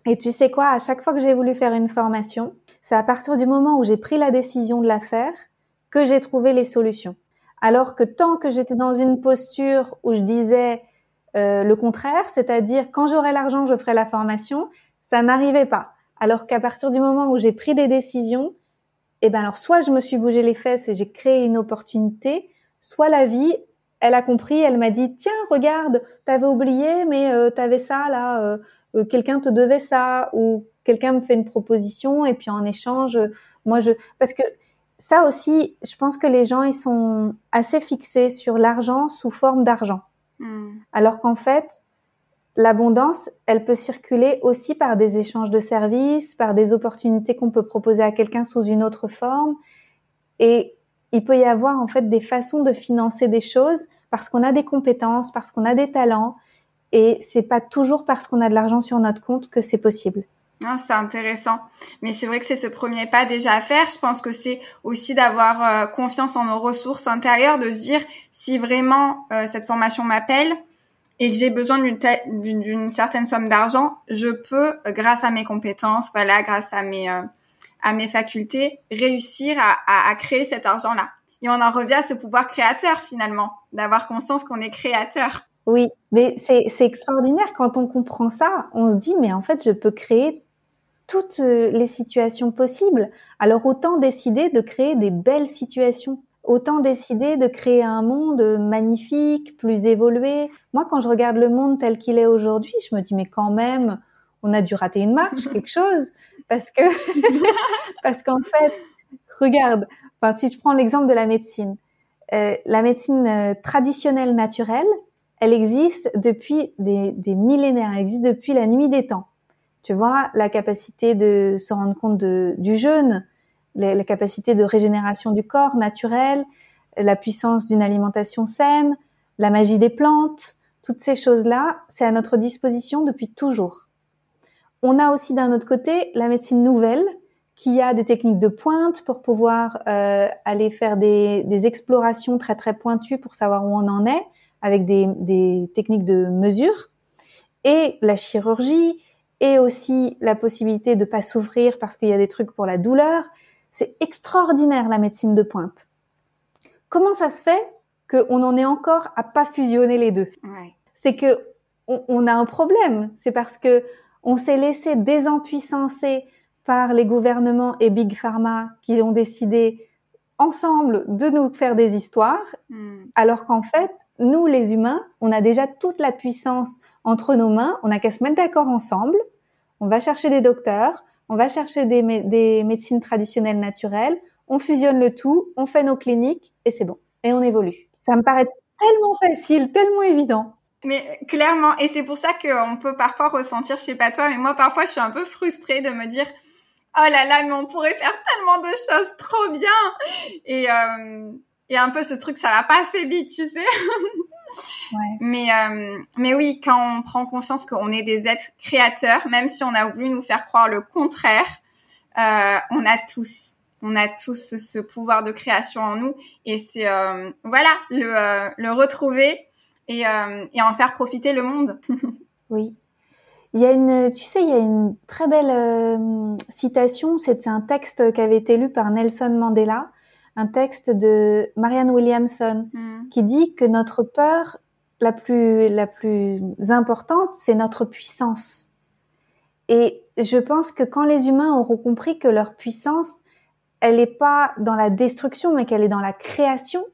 Et tu sais quoi, à chaque fois que j'ai voulu faire une formation, c'est à partir du moment où j'ai pris la décision de la faire que j'ai trouvé les solutions. Alors que tant que j'étais dans une posture où je disais euh, le contraire, c'est-à-dire quand j'aurai l'argent, je ferai la formation, ça n'arrivait pas. Alors qu'à partir du moment où j'ai pris des décisions, eh ben alors soit je me suis bougé les fesses et j'ai créé une opportunité, soit la vie, elle a compris, elle m'a dit tiens regarde, t'avais oublié mais euh, t'avais ça là, euh, euh, quelqu'un te devait ça ou quelqu'un me fait une proposition et puis en échange moi je parce que ça aussi je pense que les gens ils sont assez fixés sur l'argent sous forme d'argent hmm. alors qu'en fait l'abondance, elle peut circuler aussi par des échanges de services, par des opportunités qu'on peut proposer à quelqu'un sous une autre forme. Et il peut y avoir en fait des façons de financer des choses parce qu'on a des compétences, parce qu'on a des talents. Et c'est pas toujours parce qu'on a de l'argent sur notre compte que c'est possible. Ah, c'est intéressant. Mais c'est vrai que c'est ce premier pas déjà à faire. Je pense que c'est aussi d'avoir euh, confiance en nos ressources intérieures, de se dire si vraiment euh, cette formation m'appelle, et que j'ai besoin d'une certaine somme d'argent, je peux, euh, grâce à mes compétences, voilà, grâce à mes euh, à mes facultés, réussir à, à, créer cet argent-là. Et on en revient à ce pouvoir créateur finalement, d'avoir conscience qu'on est créateur. Oui, mais c'est extraordinaire quand on comprend ça. On se dit, mais en fait, je peux créer toutes les situations possibles. Alors autant décider de créer des belles situations. Autant décider de créer un monde magnifique, plus évolué. Moi, quand je regarde le monde tel qu'il est aujourd'hui, je me dis, mais quand même, on a dû rater une marche, quelque chose. Parce que, parce qu'en fait, regarde, enfin, si je prends l'exemple de la médecine, euh, la médecine euh, traditionnelle naturelle, elle existe depuis des, des, millénaires, elle existe depuis la nuit des temps. Tu vois, la capacité de se rendre compte de, du jeûne, la, capacité de régénération du corps naturel, la puissance d'une alimentation saine, la magie des plantes, toutes ces choses-là, c'est à notre disposition depuis toujours. On a aussi d'un autre côté la médecine nouvelle, qui a des techniques de pointe pour pouvoir euh, aller faire des, explorations très très pointues pour savoir où on en est, avec des, des techniques de mesure, et la chirurgie, et aussi la possibilité de pas souffrir parce qu'il y a des trucs pour la douleur. C'est extraordinaire la médecine de pointe. Comment ça se fait qu'on en est encore à pas fusionner les deux? Ouais. C'est que on, on, a un problème. C'est parce que on s'est laissé désempuissancer par les gouvernements et Big Pharma qui ont décidé ensemble de nous faire des histoires, mm. alors qu'en fait, nous les humains, on a déjà toute la puissance entre nos mains, on n'a qu'à se mettre d'accord ensemble, on va chercher des docteurs, on va chercher des, des médecines traditionnelles naturelles, on fusionne le tout, on fait nos cliniques et c'est bon. Et on évolue. Ça me paraît tellement facile, tellement évident. Mais clairement, et c'est pour ça qu'on peut parfois ressentir, je sais pas toi, mais moi parfois je suis un peu frustrée de me dire, oh là là, mais on pourrait faire tellement de choses trop bien. Et, euh, et un peu ce truc, ça va pas assez vite, tu sais. ouais. Mais, euh, mais oui, quand on prend conscience qu'on est des êtres créateurs, même si on a voulu nous faire croire le contraire, euh, on a tous, on a tous ce, ce, pouvoir de création en nous. Et c'est, euh, voilà, le, le retrouver et, et en faire profiter le monde. oui. Il y a une, tu sais, il y a une très belle euh, citation. C'était un texte qui avait été lu par Nelson Mandela, un texte de Marianne Williamson, mm. qui dit que notre peur la plus la plus importante, c'est notre puissance. Et je pense que quand les humains auront compris que leur puissance, elle n'est pas dans la destruction, mais qu'elle est dans la création,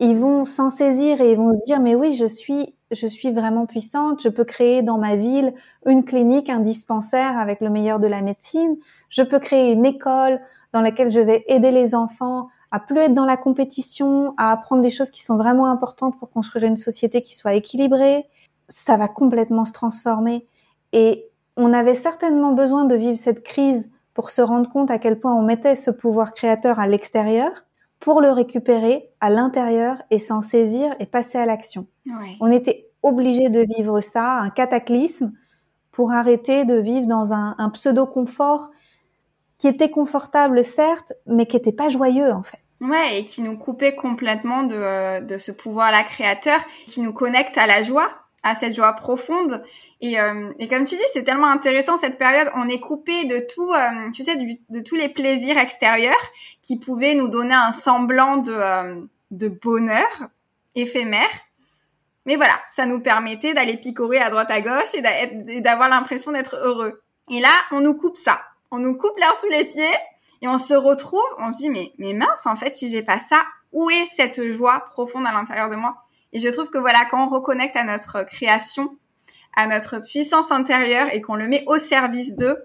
ils vont s'en saisir et ils vont se dire mais oui, je suis je suis vraiment puissante, je peux créer dans ma ville une clinique, un dispensaire avec le meilleur de la médecine, je peux créer une école dans laquelle je vais aider les enfants à plus être dans la compétition, à apprendre des choses qui sont vraiment importantes pour construire une société qui soit équilibrée. Ça va complètement se transformer et on avait certainement besoin de vivre cette crise pour se rendre compte à quel point on mettait ce pouvoir créateur à l'extérieur pour le récupérer à l'intérieur et s'en saisir et passer à l'action. Ouais. On était obligé de vivre ça, un cataclysme, pour arrêter de vivre dans un, un pseudo-confort qui était confortable certes, mais qui n'était pas joyeux en fait. Ouais, et qui nous coupait complètement de, de ce pouvoir-là créateur, qui nous connecte à la joie, à cette joie profonde. Et, euh, et comme tu dis, c'est tellement intéressant cette période. On est coupé de tout, euh, tu sais, de tous les plaisirs extérieurs qui pouvaient nous donner un semblant de, euh, de bonheur éphémère. Mais voilà, ça nous permettait d'aller picorer à droite à gauche et d'avoir l'impression d'être heureux. Et là, on nous coupe ça. On nous coupe l'air sous les pieds et on se retrouve, on se dit mais mais mince en fait si j'ai pas ça, où est cette joie profonde à l'intérieur de moi? Et je trouve que voilà quand on reconnecte à notre création, à notre puissance intérieure et qu'on le met au service d'eux,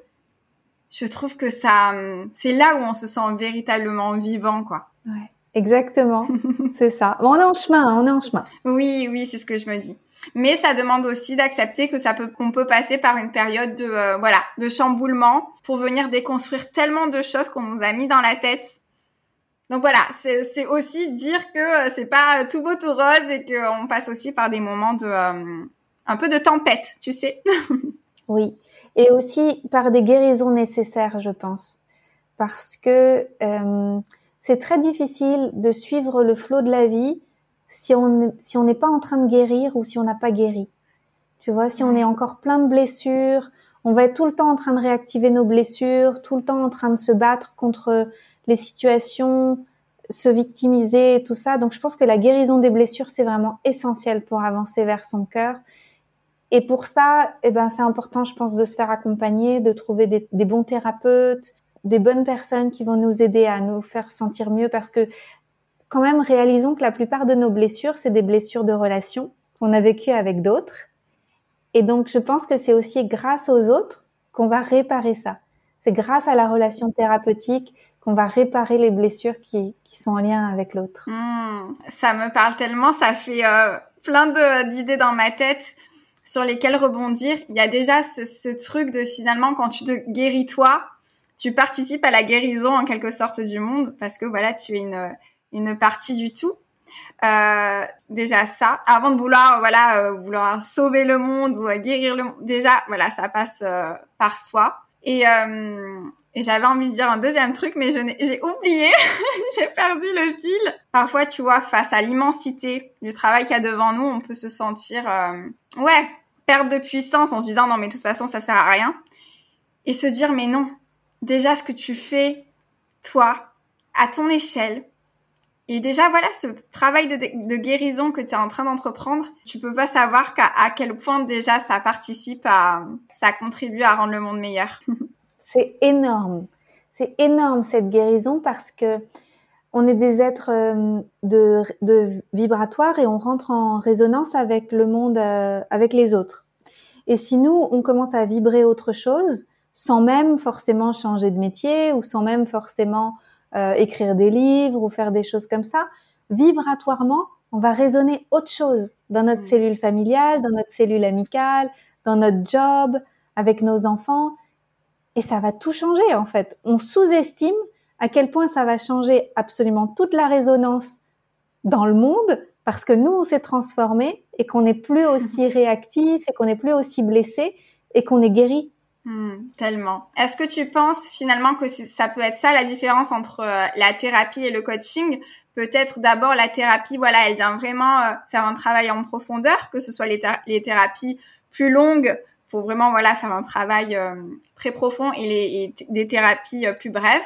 je trouve que ça c'est là où on se sent véritablement vivant quoi. Ouais. Exactement, c'est ça. On est en chemin, on est en chemin. Oui, oui, c'est ce que je me dis. Mais ça demande aussi d'accepter que ça peut, qu'on peut passer par une période de, euh, voilà, de chamboulement pour venir déconstruire tellement de choses qu'on nous a mis dans la tête. Donc voilà, c'est, aussi dire que euh, c'est pas tout beau tout rose et qu'on passe aussi par des moments de, euh, un peu de tempête, tu sais. oui, et aussi par des guérisons nécessaires, je pense, parce que euh, c'est très difficile de suivre le flot de la vie si on si on n'est pas en train de guérir ou si on n'a pas guéri. Tu vois, si on est encore plein de blessures, on va être tout le temps en train de réactiver nos blessures, tout le temps en train de se battre contre les situations, se victimiser et tout ça. Donc je pense que la guérison des blessures c'est vraiment essentiel pour avancer vers son cœur. Et pour ça, eh ben, c'est important, je pense, de se faire accompagner, de trouver des, des, bons thérapeutes, des bonnes personnes qui vont nous aider à nous faire sentir mieux parce que quand même, réalisons que la plupart de nos blessures, c'est des blessures de relation qu'on a vécues avec d'autres. Et donc, je pense que c'est aussi grâce aux autres qu'on va réparer ça. C'est grâce à la relation thérapeutique qu'on va réparer les blessures qui, qui sont en lien avec l'autre. Mmh, ça me parle tellement, ça fait euh, plein d'idées dans ma tête sur lesquelles rebondir. Il y a déjà ce, ce truc de finalement, quand tu te guéris toi, tu participes à la guérison en quelque sorte du monde parce que voilà, tu es une, une partie du tout. Euh, déjà ça, avant de vouloir voilà euh, vouloir sauver le monde ou guérir le monde, déjà voilà ça passe euh, par soi. Et, euh, j'avais envie de dire un deuxième truc, mais j'ai oublié, j'ai perdu le fil. Parfois, tu vois, face à l'immensité du travail qu'il y a devant nous, on peut se sentir ouais perte de puissance en se disant non mais de toute façon ça sert à rien et se dire mais non déjà ce que tu fais toi à ton échelle et déjà, voilà, ce travail de, guérison que tu es en train d'entreprendre, tu peux pas savoir à quel point déjà ça participe à, ça contribue à rendre le monde meilleur. C'est énorme. C'est énorme cette guérison parce que on est des êtres euh, de, de vibratoires et on rentre en résonance avec le monde, euh, avec les autres. Et si nous, on commence à vibrer autre chose, sans même forcément changer de métier ou sans même forcément euh, écrire des livres ou faire des choses comme ça, vibratoirement, on va raisonner autre chose dans notre mm. cellule familiale, dans notre cellule amicale, dans notre job, avec nos enfants. Et ça va tout changer en fait. On sous-estime à quel point ça va changer absolument toute la résonance dans le monde parce que nous, on s'est transformé et qu'on n'est plus aussi réactif et qu'on n'est plus aussi blessé et qu'on est guéri. Hmm, tellement. Est-ce que tu penses finalement que ça peut être ça la différence entre euh, la thérapie et le coaching? Peut-être d'abord la thérapie, voilà, elle vient vraiment euh, faire un travail en profondeur, que ce soit les, thérapies plus longues pour vraiment voilà faire un travail euh, très profond et, les, des thérapies plus brèves.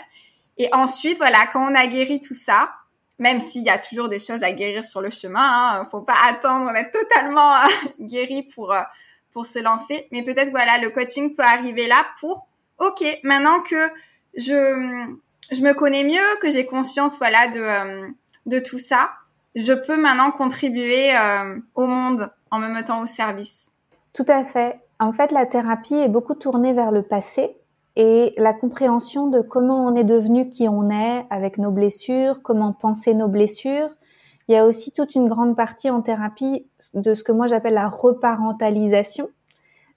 Et ensuite, voilà, quand on a guéri tout ça, même s'il y a toujours des choses à guérir sur le chemin, hein, faut pas attendre d'être totalement guéri pour pour se lancer. Mais peut-être, voilà, le coaching peut arriver là pour, OK, maintenant que je, je me connais mieux, que j'ai conscience, voilà, de, euh, de tout ça, je peux maintenant contribuer euh, au monde en me mettant au service. Tout à fait. En fait, la thérapie est beaucoup tournée vers le passé et la compréhension de comment on est devenu qui on est avec nos blessures, comment penser nos blessures, il y a aussi toute une grande partie en thérapie de ce que moi j'appelle la reparentalisation,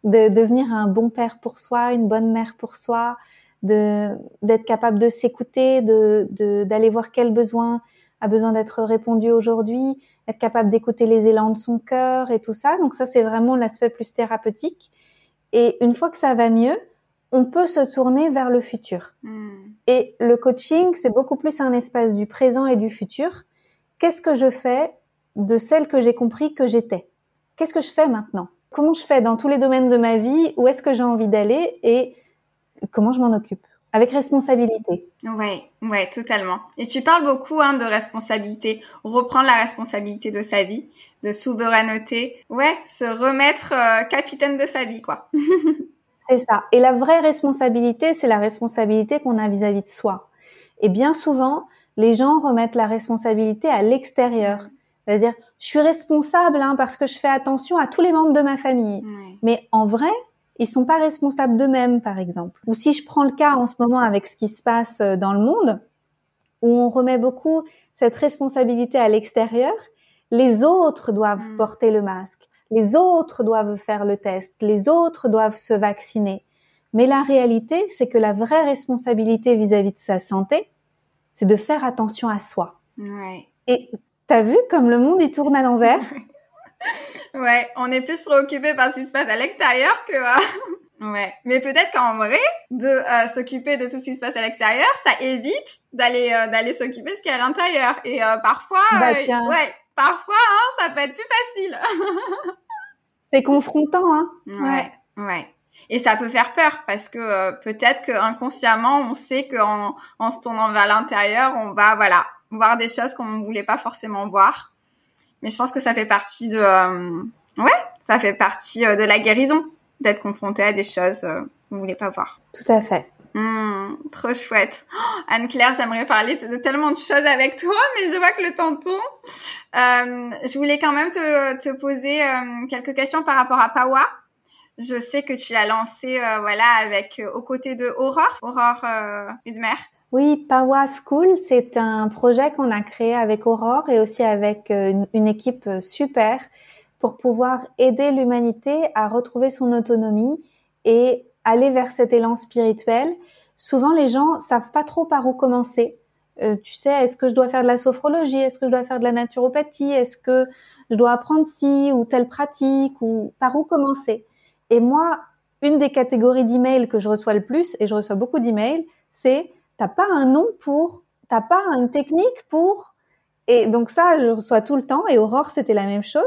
de devenir un bon père pour soi, une bonne mère pour soi, de d'être capable de s'écouter, de d'aller voir quel besoin a besoin d'être répondu aujourd'hui, être capable d'écouter les élans de son cœur et tout ça. Donc ça c'est vraiment l'aspect plus thérapeutique. Et une fois que ça va mieux, on peut se tourner vers le futur. Hmm. Et le coaching, c'est beaucoup plus un espace du présent et du futur qu'est-ce que je fais de celle que j'ai compris que j'étais? Qu'est-ce que je fais maintenant? Comment je fais dans tous les domaines de ma vie? Où est-ce que j'ai envie d'aller? Et comment je m'en occupe? Avec responsabilité. Ouais, ouais, totalement. Et tu parles beaucoup hein, de responsabilité, reprendre la responsabilité de sa vie, de souveraineté. Ouais, se remettre euh, capitaine de sa vie, quoi. c'est ça. Et la vraie responsabilité, c'est la responsabilité qu'on a vis-à-vis de soi. Et bien souvent, les gens remettent la responsabilité à l'extérieur. C'est-à-dire, je suis responsable hein, parce que je fais attention à tous les membres de ma famille. Mais en vrai, ils sont pas responsables d'eux-mêmes, par exemple. Ou si je prends le cas en ce moment avec ce qui se passe euh, dans le monde, où on remet beaucoup cette responsabilité à l'extérieur, les autres doivent mm. porter le masque, les autres doivent faire le test, les autres doivent se vacciner. Mais la réalité, c'est que la vraie responsabilité vis à -vis de sa santé, c'est de faire attention à soi. Ouais. Et t'as vu comme le monde il tourne à l'envers? Ouais, on est plus préoccupé par ce qui se passe à l'extérieur que. Euh, ouais, mais peut-être qu'en vrai, de euh, s'occuper de tout ce qui se passe à l'extérieur, ça évite d'aller euh, d'aller s'occuper de ce qui est à l'intérieur. Et parfois, bah, ouais, parfois, hein, ça peut être plus facile. C'est confrontant, hein. Ouais, ouais. Et ça peut faire peur parce que euh, peut-être que inconsciemment on sait qu'en en se tournant vers l'intérieur, on va voilà voir des choses qu'on ne voulait pas forcément voir. Mais je pense que ça fait partie de euh, Ouais, ça fait partie de la guérison d'être confronté à des choses qu'on voulait pas voir. Tout à fait. Mmh, trop chouette. Oh, Anne-Claire, j'aimerais parler de, tellement de choses avec toi, mais je vois que le temps tourne. Euh, je voulais quand même te, te poser euh, quelques questions par rapport à Pawa. Je sais que tu l'as lancé, euh, voilà, avec aux côtés de Aurore, Aurore euh, Udmer. Oui, Pawa School, c'est un projet qu'on a créé avec Aurore et aussi avec une, équipe super pour pouvoir aider l'humanité à retrouver son autonomie et aller vers cet élan spirituel. Souvent, les gens savent pas trop par où commencer. Euh, tu sais, est-ce que je dois faire de la sophrologie? Est-ce que je dois faire de la naturopathie? Est-ce que je dois apprendre ci ou telle pratique ou par où commencer? Et moi, une des catégories d'emails que je reçois le plus, et je reçois beaucoup d'emails, c'est t'as pas un nom pour, t'as pas une technique pour? Et donc ça, je reçois tout le temps. Et Aurore, c'était la même chose.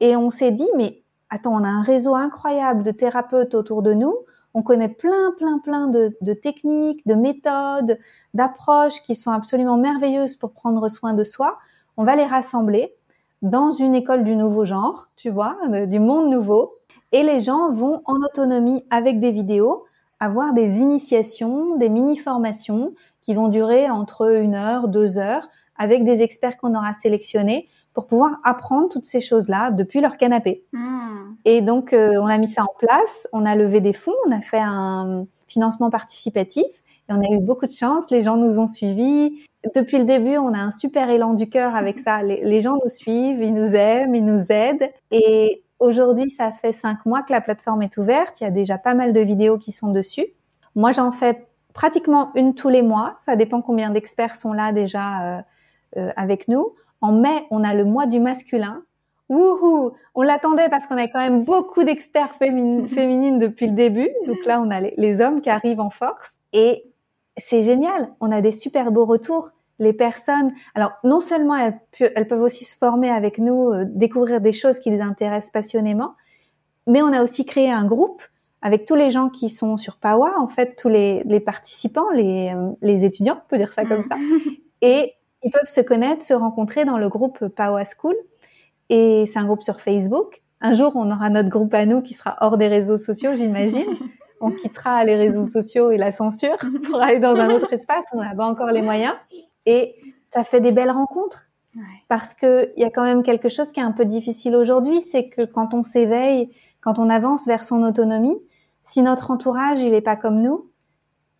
Et on s'est dit, mais attends, on a un réseau incroyable de thérapeutes autour de nous on connaît plein, plein, plein de, techniques, de méthodes, d'approches qui sont absolument merveilleuses pour prendre soin de soi. On va les rassembler dans une école du nouveau genre, tu vois, du monde nouveau. Et les gens vont en autonomie avec des vidéos avoir des initiations, des mini-formations qui vont durer entre une heure, deux heures avec des experts qu'on aura sélectionnés pour pouvoir apprendre toutes ces choses-là depuis leur canapé. Hmm. Et donc, euh, on a mis ça en place, on a levé des fonds, on a fait un financement participatif et on a eu beaucoup de chance, les gens nous ont suivis. Depuis le début, on a un super élan du cœur avec ça. Les, gens nous suivent, ils nous aiment, ils nous aident. Et aujourd'hui, ça fait cinq mois que la plateforme est ouverte. Il y a déjà pas mal de vidéos qui sont dessus. Moi, j'en fais pratiquement une tous les mois. Ça dépend combien d'experts sont là déjà euh, euh, avec nous. En mai, on a le mois du masculin. Wouhou On l'attendait parce qu'on a quand même beaucoup d'experts féminines depuis le début. Donc là, on a les, hommes qui arrivent en force. Et c'est génial. On a des super beaux retours. Les personnes, alors non seulement elles, peuvent aussi se former avec nous, euh, découvrir des choses qui les intéressent passionnément, mais on a aussi créé un groupe avec tous les gens qui sont sur Pawa, en fait, tous les, participants, les, euh, les étudiants, on peut dire ça comme ça. Et ils peuvent se connaître, se rencontrer dans le groupe Power School. Et c'est un groupe sur Facebook. Un jour, on aura notre groupe à nous qui sera hors des réseaux sociaux, j'imagine. on quittera les réseaux sociaux et la censure pour aller dans un autre espace. On n'a pas encore les moyens. Et ça fait des belles rencontres. Parce que il y a quand même quelque chose qui est un peu difficile aujourd'hui, c'est que quand on s'éveille, quand on avance vers son autonomie, si notre entourage il est pas comme nous,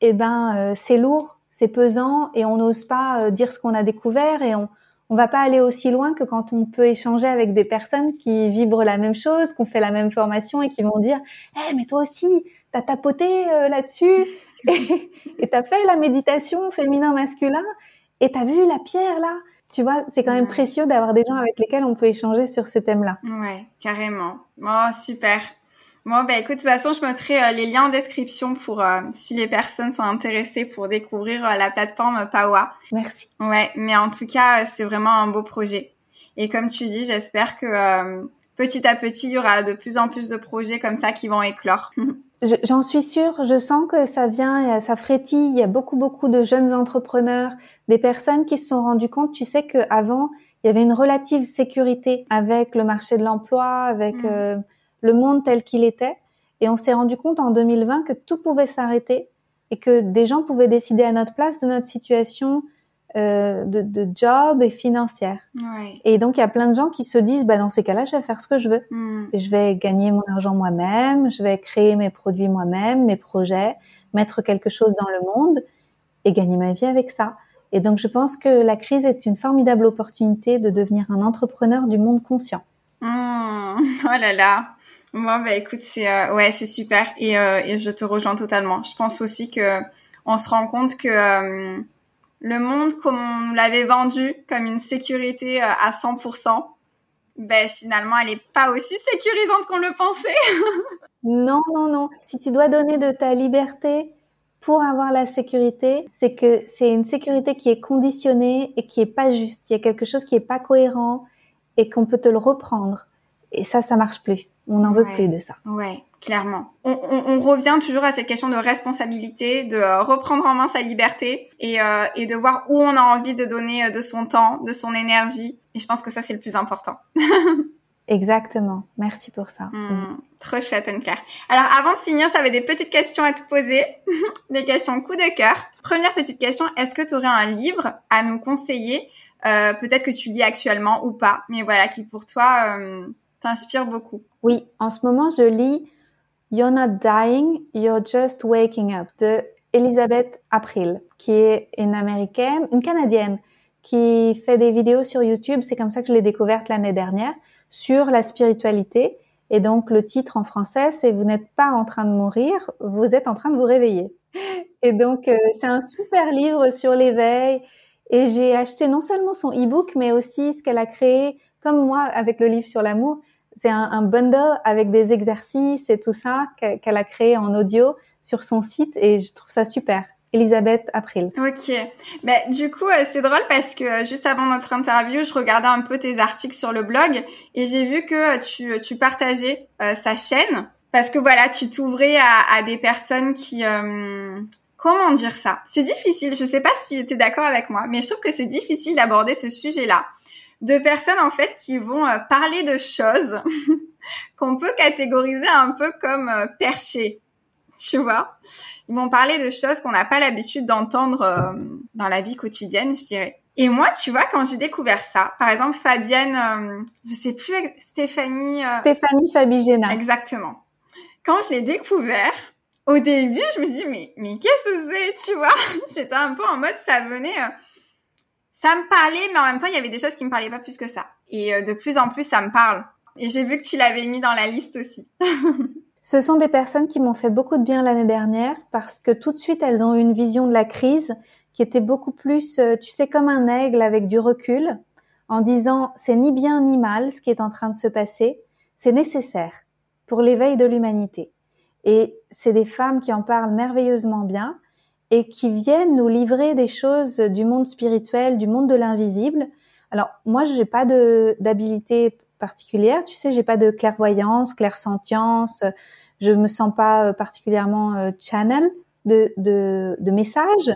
eh ben euh, c'est lourd, c'est pesant et on n'ose pas euh, dire ce qu'on a découvert et on on va pas aller aussi loin que quand on peut échanger avec des personnes qui vibrent la même chose, qu'on fait la même formation et qui vont dire "Eh mais toi aussi, t'as tapoté euh, là-dessus et t'as fait la méditation féminin masculin et t'as vu la pierre là?" Tu vois, c'est quand même précieux d'avoir des gens avec lesquels on peut échanger sur ces thèmes-là. Ouais, carrément. Oh, super. Bon, bah écoute, de toute façon, je mettrai euh, les liens en description pour euh, si les personnes sont intéressées pour découvrir euh, la plateforme Pawa. Merci. Ouais, mais en tout cas, c'est vraiment un beau projet. Et comme tu dis, j'espère que petit à petit, il y aura de plus en plus de projets comme ça qui vont éclore. J'en suis sûre, je sens que ça vient, ça frétille. Il y a beaucoup, beaucoup de jeunes entrepreneurs, des personnes qui se sont rendues compte, tu sais, qu'avant, il y avait une relative sécurité avec le marché de l'emploi, avec mm le monde tel qu'il était. Et on s'est rendu compte en 2020 que tout pouvait s'arrêter et que des gens pouvaient décider à notre place de notre situation euh, de, job et financière. Et donc il y a plein de gens qui se disent, bah dans ces cas-là, je vais faire ce que je veux. Hmm. je vais gagner mon argent moi-même, je vais créer mes produits moi-même, mes projets, mettre quelque chose dans le monde et gagner ma vie avec ça. Et donc je pense que la crise est une formidable opportunité de devenir un entrepreneur du monde conscient. Hmm. Oh là là, Bon, bah écoute, c'est euh, ouais, c'est super et, euh, et je te rejoins totalement. Je pense aussi que on se rend compte que euh, le monde, comme on l'avait vendu comme une sécurité à 100%, ben finalement, elle est pas aussi sécurisante qu'on le pensait. non, non, non. Si tu dois donner de ta liberté pour avoir la sécurité, c'est que c'est une sécurité qui est conditionnée et qui est pas juste. Il y a quelque chose qui est pas cohérent et qu'on peut te le reprendre. Et ça, ça marche plus. On n'en veut plus de ça. Ouais, clairement. On, on, revient toujours à cette question de responsabilité, de euh, reprendre en main sa liberté et, euh, et de voir où on a envie de donner euh, de son temps, de son énergie. Et je pense que ça, c'est le plus important. Exactement. Merci pour ça. Hmm, trop chouette, Anne-Claire. Alors, avant de finir, j'avais des petites questions à te poser. des questions coup de cœur. Première petite question, est-ce que tu aurais un livre à nous conseiller euh, Peut-être que tu lis actuellement ou pas, mais voilà, qui pour toi euh, t'inspire beaucoup? Oui, en ce moment, je lis You're not dying, you're just waking up de Elisabeth April, qui est une américaine, une canadienne, qui fait des vidéos sur YouTube. C'est comme ça que je l'ai découverte l'année dernière sur la spiritualité. Et donc le titre en français, c'est Vous n'êtes pas en train de mourir, vous êtes en train de vous réveiller. Et donc euh, c'est un super livre sur l'éveil. Et j'ai acheté non seulement son e-book, mais aussi ce qu'elle a créé, comme moi avec le livre sur l'amour. C'est un, un, bundle avec des exercices et tout ça qu'elle a créé en audio sur son site et je trouve ça super. Elisabeth April. Ok. Ben, du coup, euh, c'est drôle parce que euh, juste avant notre interview, je regardais un peu tes articles sur le blog et j'ai vu que tu, tu partageais euh, sa chaîne parce que voilà, tu t'ouvrais à, à, des personnes qui... comment dire ça? C'est difficile, je sais pas si tu es d'accord avec moi, mais je trouve que c'est difficile d'aborder ce sujet-là. De personnes en fait qui vont parler de choses qu'on peut catégoriser un peu comme perchées tu vois. Ils vont parler de choses qu'on n'a pas l'habitude d'entendre euh, dans la vie quotidienne, je dirais. Et moi, tu vois, quand j'ai découvert ça, par exemple, Fabienne, euh, je sais plus, Stéphanie... Euh, Stéphanie Fabigena. Exactement. Quand je l'ai découvert, au début, je me suis dit, mais, mais qu'est-ce que c'est, tu vois? J'étais un peu en mode, ça venait... ça me parlait, mais en même temps, il y avait des choses qui me parlaient pas plus que ça. Et de plus en plus, ça me parle. Et j'ai vu que tu l'avais mis dans la liste aussi. Ce sont des personnes qui m'ont fait beaucoup de bien l'année dernière parce que tout de suite elles ont eu une vision de la crise qui était beaucoup plus, euh, tu sais, comme un aigle avec du recul, en disant c'est ni bien ni mal ce qui est en train de se passer, c'est nécessaire pour l'éveil de l'humanité. Et c'est des femmes qui en parlent merveilleusement bien et qui viennent nous livrer des choses du monde spirituel, du monde de l'invisible. Alors moi, je n'ai pas d'habilité particulière. Tu sais, j'ai pas de clairvoyance, clairsentience. Je me sens pas euh, particulièrement euh, channel de, de, de messages.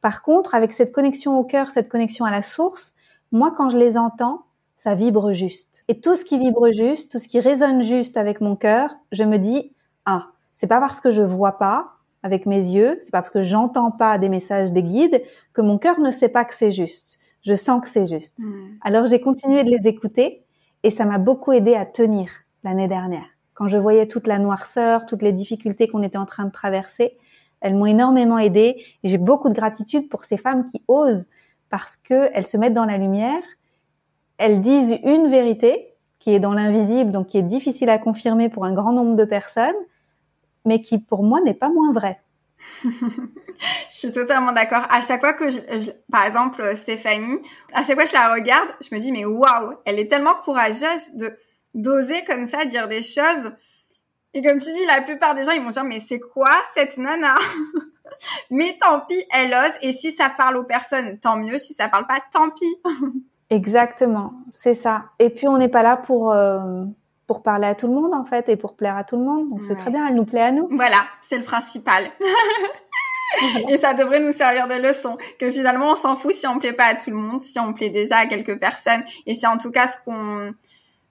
Par contre, avec cette connexion au cœur, cette connexion à la source, moi, quand je les entends, ça vibre juste. Et tout ce qui vibre juste, tout ce qui résonne juste avec mon cœur, je me dis, ah, c'est pas parce que je vois pas avec mes yeux, c'est pas parce que j'entends pas des messages des guides que mon cœur ne sait pas que c'est juste. Je sens que c'est juste. Hmm. Alors j'ai continué de les écouter et ça m'a beaucoup aidé à tenir l'année dernière. Quand je voyais toute la noirceur, toutes les difficultés qu'on était en train de traverser, elles m'ont énormément aidé. J'ai beaucoup de gratitude pour ces femmes qui osent parce qu'elles se mettent dans la lumière, elles disent une vérité qui est dans l'invisible, donc qui est difficile à confirmer pour un grand nombre de personnes, mais qui pour moi n'est pas moins vraie. je suis totalement d'accord. À chaque fois que, je, par exemple, Stéphanie, à chaque fois que je la regarde, je me dis mais waouh, elle est tellement courageuse de d'oser comme ça dire des choses. Et comme tu dis, la plupart des gens ils vont dire mais c'est quoi cette nana? Mais tant pis, elle ose. Et si ça parle aux personnes, tant mieux. Si ça parle pas, tant pis. Exactement, c'est ça. Et puis on n'est pas là pour euh, pour parler à tout le monde en fait et pour plaire à tout le monde. Donc c'est très bien, elle nous plaît à nous. Voilà, c'est le principal. et ça devrait nous servir de leçon que finalement on s'en fout si on plaît pas à tout le monde, si on plaît déjà à quelques personnes et si en tout cas ce qu'on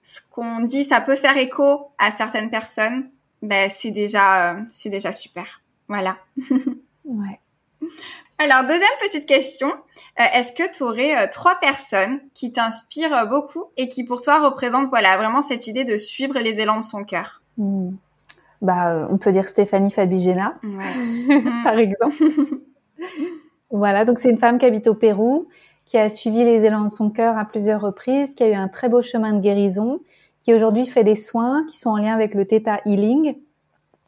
ce qu'on dit ça peut faire écho à certaines personnes, ben c'est déjà euh, c'est déjà super. Voilà. ouais. Alors, deuxième petite question. Euh, est-ce que tu aurais euh, trois personnes qui t'inspirent euh, beaucoup et qui pour toi représentent voilà, vraiment cette idée de suivre les élans de son cœur? Hmm. bah, On peut dire Stéphanie Fabigena, par exemple. voilà, donc c'est une femme qui habite au Pérou, qui a suivi les élans de son cœur à plusieurs reprises, qui a eu un très beau chemin de guérison, qui aujourd'hui fait des soins qui sont en lien avec le Theta Healing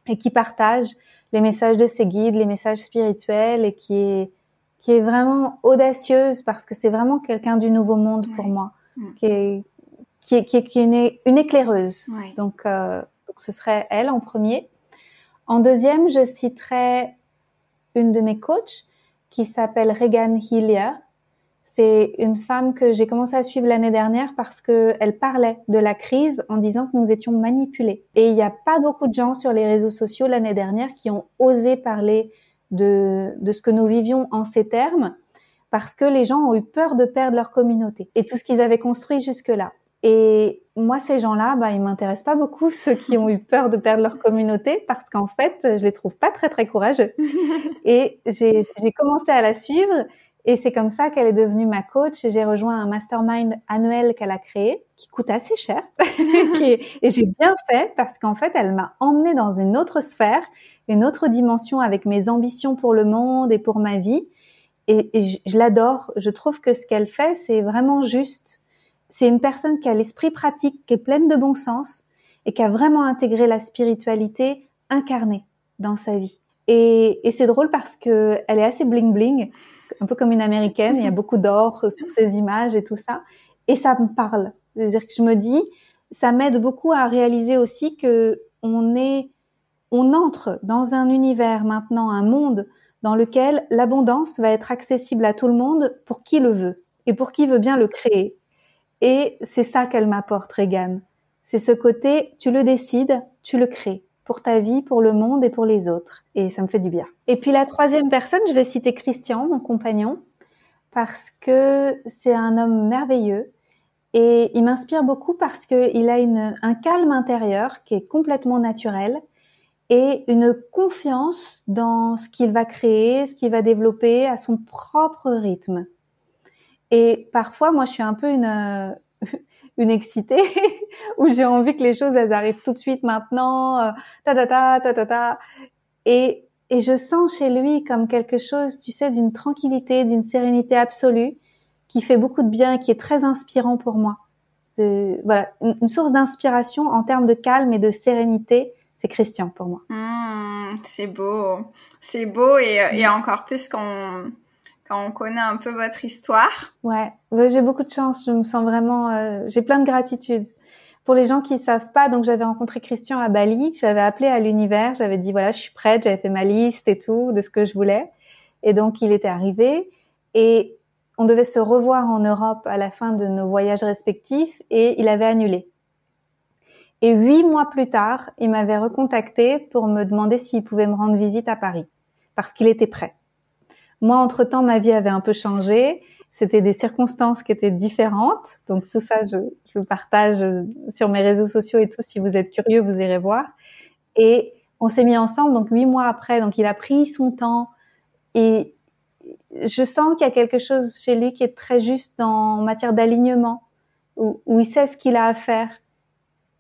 et qui partage les messages de ses guides, les messages spirituels et qui est qui est vraiment audacieuse parce que c'est vraiment quelqu'un du nouveau monde pour moi, mm. qui est qui est, qui est, une, une éclaireuse. Donc, euh, donc ce serait elle en premier. En deuxième, je citerai une de mes coachs qui s'appelle Regan Hillier, c'est une femme que j'ai commencé à suivre l'année dernière parce qu'elle parlait de la crise en disant que nous étions manipulés. Et il n'y a pas beaucoup de gens sur les réseaux sociaux l'année dernière qui ont osé parler de, de ce que nous vivions en ces termes parce que les gens ont eu peur de perdre leur communauté et tout ce qu'ils avaient construit jusque-là. Et moi, ces gens-là, bah, ils m'intéressent pas beaucoup, ceux qui ont eu peur de perdre leur communauté, parce qu'en fait, je les trouve pas très très courageux. Et j'ai commencé à la suivre, et c'est comme ça qu'elle est devenue ma coach. Et j'ai rejoint un mastermind annuel qu'elle a créé, qui coûte assez cher. et j'ai bien fait, parce qu'en fait, elle m'a emmenée dans une autre sphère, une autre dimension avec mes ambitions pour le monde et pour ma vie. Et, je, l'adore. Je trouve que ce qu'elle fait, c'est vraiment juste c'est une personne qui a l'esprit pratique, qui est pleine de bon sens et qui a vraiment intégré la spiritualité incarnée dans sa vie. Et, c'est drôle parce que elle est assez bling bling, un peu comme une américaine. Il y a beaucoup d'or sur ses images et tout ça, et ça me parle. C'est-à-dire que je me dis, ça m'aide beaucoup à réaliser aussi que on est, on entre dans un univers maintenant, un monde dans lequel l'abondance va être accessible à tout le monde pour qui le veut et pour qui veut bien le créer. Et c'est ça qu'elle m'apporte, Regan. C'est ce côté, tu le décides, tu le crées pour ta vie, pour le monde et pour les autres. Et ça me fait du bien. Et puis la troisième personne, je vais citer Christian, mon compagnon, parce que c'est un homme merveilleux et il m'inspire beaucoup parce qu'il a une, un calme intérieur qui est complètement naturel et une confiance dans ce qu'il va créer, ce qu'il va développer à son propre rythme. Et parfois, moi, je suis un peu une, une excitée où j'ai envie que les choses elles arrivent tout de suite maintenant, euh, ta ta ta ta ta ta. Et et je sens chez lui comme quelque chose, tu sais, d'une tranquillité, d'une sérénité absolue, qui fait beaucoup de bien et qui est très inspirant pour moi. voilà, une, source d'inspiration en termes de calme et de sérénité, c'est Christian pour moi. Mmh, c'est beau, c'est beau et, et encore plus quand quand on connaît un peu votre histoire. Ouais, j'ai beaucoup de chance. Je me sens vraiment, euh, j'ai plein de gratitude. Pour les gens qui savent pas, donc j'avais rencontré Christian à Bali. J'avais appelé à l'univers. J'avais dit voilà, je suis prête. J'avais fait ma liste et tout de ce que je voulais. Et donc il était arrivé et on devait se revoir en Europe à la fin de nos voyages respectifs et il avait annulé. Et huit mois plus tard, il m'avait recontacté pour me demander s'il pouvait me rendre visite à Paris parce qu'il était prêt. Moi, entre-temps, ma vie avait un peu changé. C'était des circonstances qui étaient différentes. Donc tout ça, je, je le partage sur mes réseaux sociaux et tout. Si vous êtes curieux, vous irez voir. Et on s'est mis ensemble, donc huit mois après. Donc il a pris son temps. Et je sens qu'il y a quelque chose chez lui qui est très juste en matière d'alignement, où, où il sait ce qu'il a à faire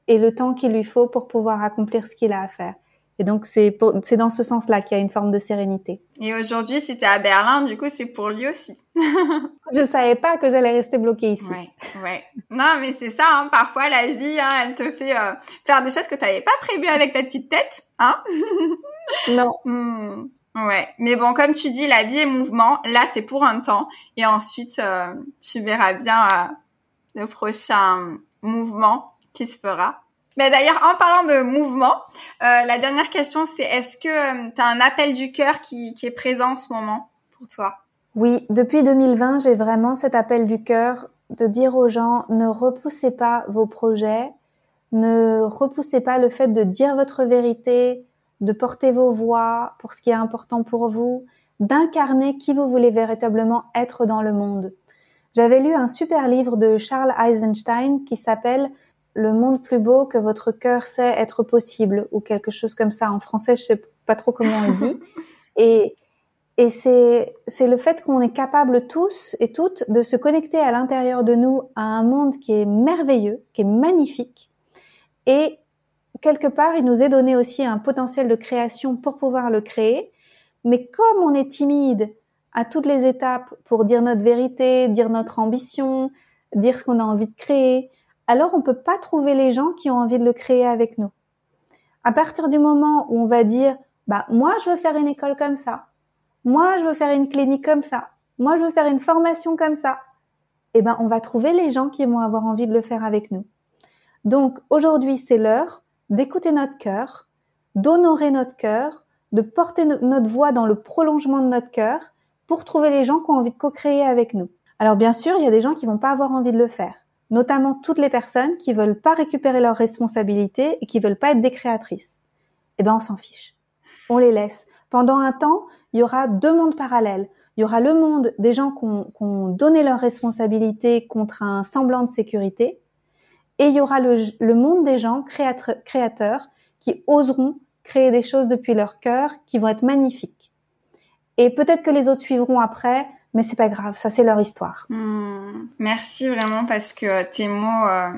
et le temps qu'il lui faut pour pouvoir accomplir ce qu'il a à faire. Et donc c'est c'est dans ce sens-là qu'il y a une forme de sérénité. Et aujourd'hui, si tu es à Berlin, du coup, c'est pour lui aussi. je savais pas que j'allais rester bloquée ici. Ouais, ouais. Non, mais c'est ça. Hein, parfois, la vie, hein, elle te fait euh, faire des choses que tu n'avais pas prévues avec ta petite tête, hein Non. Hmm. Ouais, mais bon, comme tu dis, la vie est mouvement. Là, c'est pour un temps, et ensuite, euh, tu verras bien euh, le prochain mouvement qui se fera. Mais d'ailleurs, en parlant de mouvement, euh, la dernière question, c'est est-ce que euh, tu as un appel du cœur qui, qui, est présent en ce moment pour toi? Oui, depuis 2020, j'ai vraiment cet appel du cœur de dire aux gens, ne repoussez pas vos projets, ne repoussez pas le fait de dire votre vérité, de porter vos voix pour ce qui est important pour vous, d'incarner qui vous voulez véritablement être dans le monde. J'avais lu un super livre de Charles Eisenstein qui s'appelle le monde plus beau que votre cœur sait être possible ou quelque chose comme ça. En français, je sais pas trop comment on dit. Et, et c'est, c'est le fait qu'on est capable tous et toutes de se connecter à l'intérieur de nous à un monde qui est merveilleux, qui est magnifique. Et quelque part, il nous est donné aussi un potentiel de création pour pouvoir le créer. Mais comme on est timide à toutes les étapes pour dire notre vérité, dire notre ambition, dire ce qu'on a envie de créer, alors on peut pas trouver les gens qui ont envie de le créer avec nous. À partir du moment où on va dire, bah, moi, je veux faire une école comme ça. Moi, je veux faire une clinique comme ça. Moi, je veux faire une formation comme ça. Eh ben, on va trouver les gens qui vont avoir envie de le faire avec nous. Donc, aujourd'hui, c'est l'heure d'écouter notre cœur, d'honorer notre cœur, de porter notre voix dans le prolongement de notre cœur pour trouver les gens qui ont envie de co-créer avec nous. Alors, bien sûr, il y a des gens qui vont pas avoir envie de le faire notamment toutes les personnes qui veulent pas récupérer leurs responsabilités et qui veulent pas être des créatrices. Eh ben, on s'en fiche. On les laisse. Pendant un temps, il y aura deux mondes parallèles. Il y aura le monde des gens qui ont, donné leurs responsabilités contre un semblant de sécurité. et il y aura le, monde des gens créateurs qui oseront créer des choses depuis leur cœur qui vont être magnifiques. Et peut-être que les autres suivront après, mais c'est pas grave, ça c'est leur histoire. Hmm. merci vraiment parce que tes mots euh,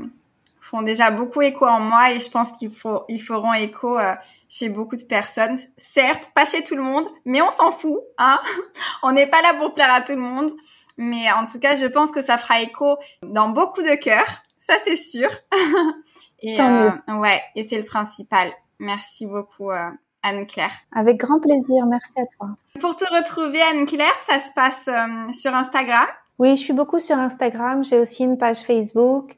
font déjà beaucoup écho en moi et je pense qu'ils ils feront écho euh, chez beaucoup de personnes. Certes, pas chez tout le monde, mais on s'en fout, hein. on n'est pas là pour plaire à tout le monde, mais en tout cas, je pense que ça fera écho dans beaucoup de cœurs, ça c'est sûr. et euh, ouais, et c'est le principal. Merci beaucoup. Anne-Claire. Avec grand plaisir, merci à toi. Pour te retrouver, Anne-Claire, ça se passe euh, sur Instagram Oui, je suis beaucoup sur Instagram. J'ai aussi une page Facebook.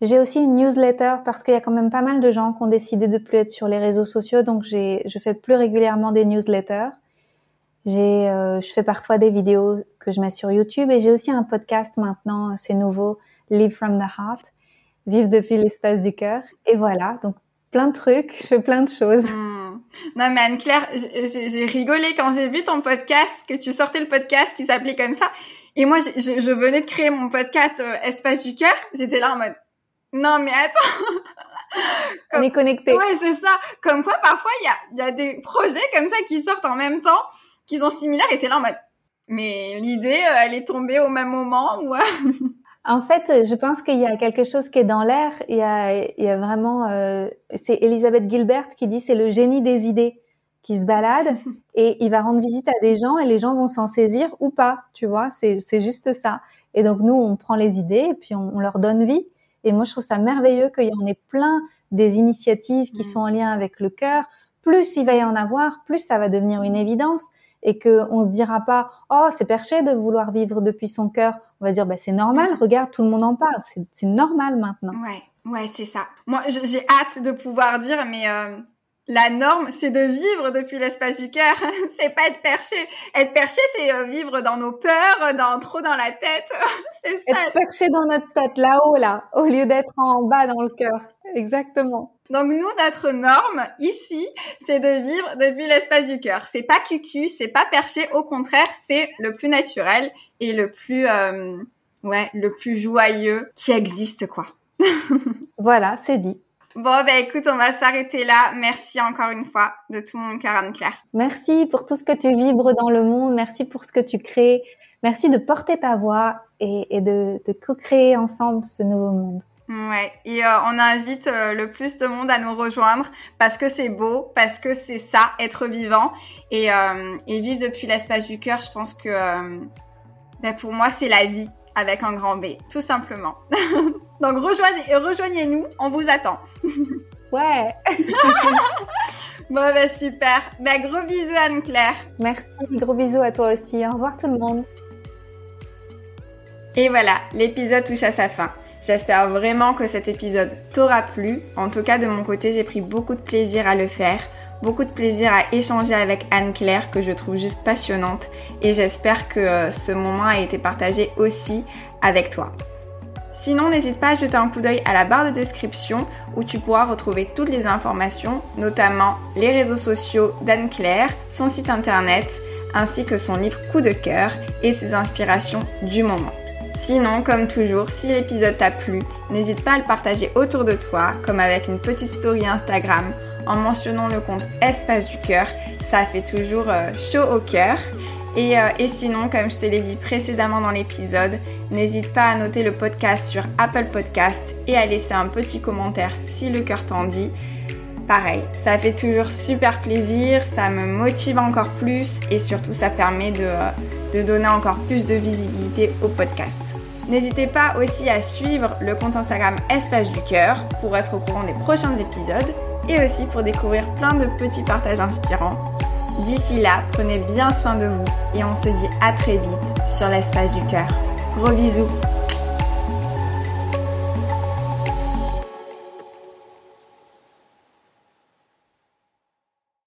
J'ai aussi une newsletter parce qu'il y a quand même pas mal de gens qui ont décidé de plus être sur les réseaux sociaux, donc je fais plus régulièrement des newsletters. J'ai, euh, je fais parfois des vidéos que je mets sur YouTube et j'ai aussi un podcast maintenant, c'est nouveau, Live from the Heart, vivre depuis l'espace du cœur. Et voilà, donc plein de trucs, je fais plein de choses. Hmm. Non mais Anne-Claire, j'ai rigolé quand j'ai vu ton podcast, que tu sortais le podcast qui s'appelait comme ça. Et moi, je, je, venais de créer mon podcast euh, Espace du cœur. J'étais là en mode, non mais attends. On est connecté. Ouais, c'est ça. Comme quoi, parfois, il y a, y a des projets comme ça qui sortent en même temps, qui sont similaires. Et t'es là en mode, mais l'idée, euh, elle est tombée au même moment ou En fait, je pense qu'il y a quelque chose qui est dans l'air. Il y a, il y a vraiment, euh, c'est Elisabeth Gilbert qui dit c'est le génie des idées qui se balade et il va rendre visite à des gens et les gens vont s'en saisir ou pas, tu vois. C'est c'est juste ça. Et donc nous, on prend les idées et puis on, on, leur donne vie. Et moi, je trouve ça merveilleux qu'il y en ait plein des initiatives qui mm. sont en lien avec le cœur. Plus il va y en avoir, plus ça va devenir une évidence et que on se dira pas oh c'est perché de vouloir vivre depuis son cœur. On va dire bah c'est normal regarde tout le monde en parle. C'est normal maintenant. Ouais ouais c'est ça. Moi j'ai hâte de pouvoir dire mais euh, la norme, c'est de vivre depuis l'espace du cœur. c'est pas être perché. Être perché, c'est euh, vivre dans nos peurs, dans trop dans la tête. c'est ça. Être perché dans notre tête, là-haut, là, au lieu d'être en bas dans le cœur. Exactement. Donc nous, notre norme ici, c'est de vivre depuis l'espace du cœur. C'est pas cucu, c'est pas perché. Au contraire, c'est le plus naturel et le plus, euh, ouais, le plus joyeux qui existe, quoi. voilà, c'est dit. Bon, ben écoute, on va s'arrêter là. Merci encore une fois de tout mon cœur, Anne-Claire. Merci pour tout ce que tu vibres dans le monde. Merci pour ce que tu crées. Merci de porter ta voix et, et de, de co-créer ensemble ce nouveau monde. Ouais, et euh, on invite euh, le plus de monde à nous rejoindre parce que c'est beau, parce que c'est ça, être vivant et, euh, et vivre depuis l'espace du cœur. Je pense que ben pour moi, c'est la vie avec un grand B, tout simplement. Donc rejoignez, rejoignez-nous, on vous attend. ouais. bon, ben super. Ben, gros bisous Anne-Claire. Merci, gros bisous à toi aussi. Au revoir tout le monde. Et voilà, l'épisode touche à sa fin. J'espère vraiment que cet épisode t'aura plu. En tout cas, de mon côté, j'ai pris beaucoup de plaisir à le faire, beaucoup de plaisir à échanger avec Anne-Claire, que je trouve juste passionnante. Et j'espère que euh, ce moment a été partagé aussi avec toi. Sinon, n'hésite pas à jeter un coup d'œil à la barre de description où tu pourras retrouver toutes les informations, notamment les réseaux sociaux d'Anne-Claire, son site internet, ainsi que son livre Coup de cœur et ses inspirations du moment. Sinon, comme toujours, si l'épisode t'a plu, n'hésite pas à le partager autour de toi, comme avec une petite story Instagram en mentionnant le compte Espace du cœur. Ça fait toujours euh, chaud au cœur. Et, euh, et, sinon, comme je te l'ai dit précédemment dans l'épisode, n'hésite pas à noter le podcast sur Apple Podcast et à laisser un petit commentaire si le cœur t'en dit. Pareil, ça fait toujours super plaisir, ça me motive encore plus et surtout ça permet de, de donner encore plus de visibilité au podcast. N'hésitez pas aussi à suivre le compte Instagram Espace du Cœur pour être au courant des prochains épisodes et aussi pour découvrir plein de petits partages inspirants. D'ici là, prenez bien soin de vous et on se dit à très vite sur l'espace du cœur. Gros bisous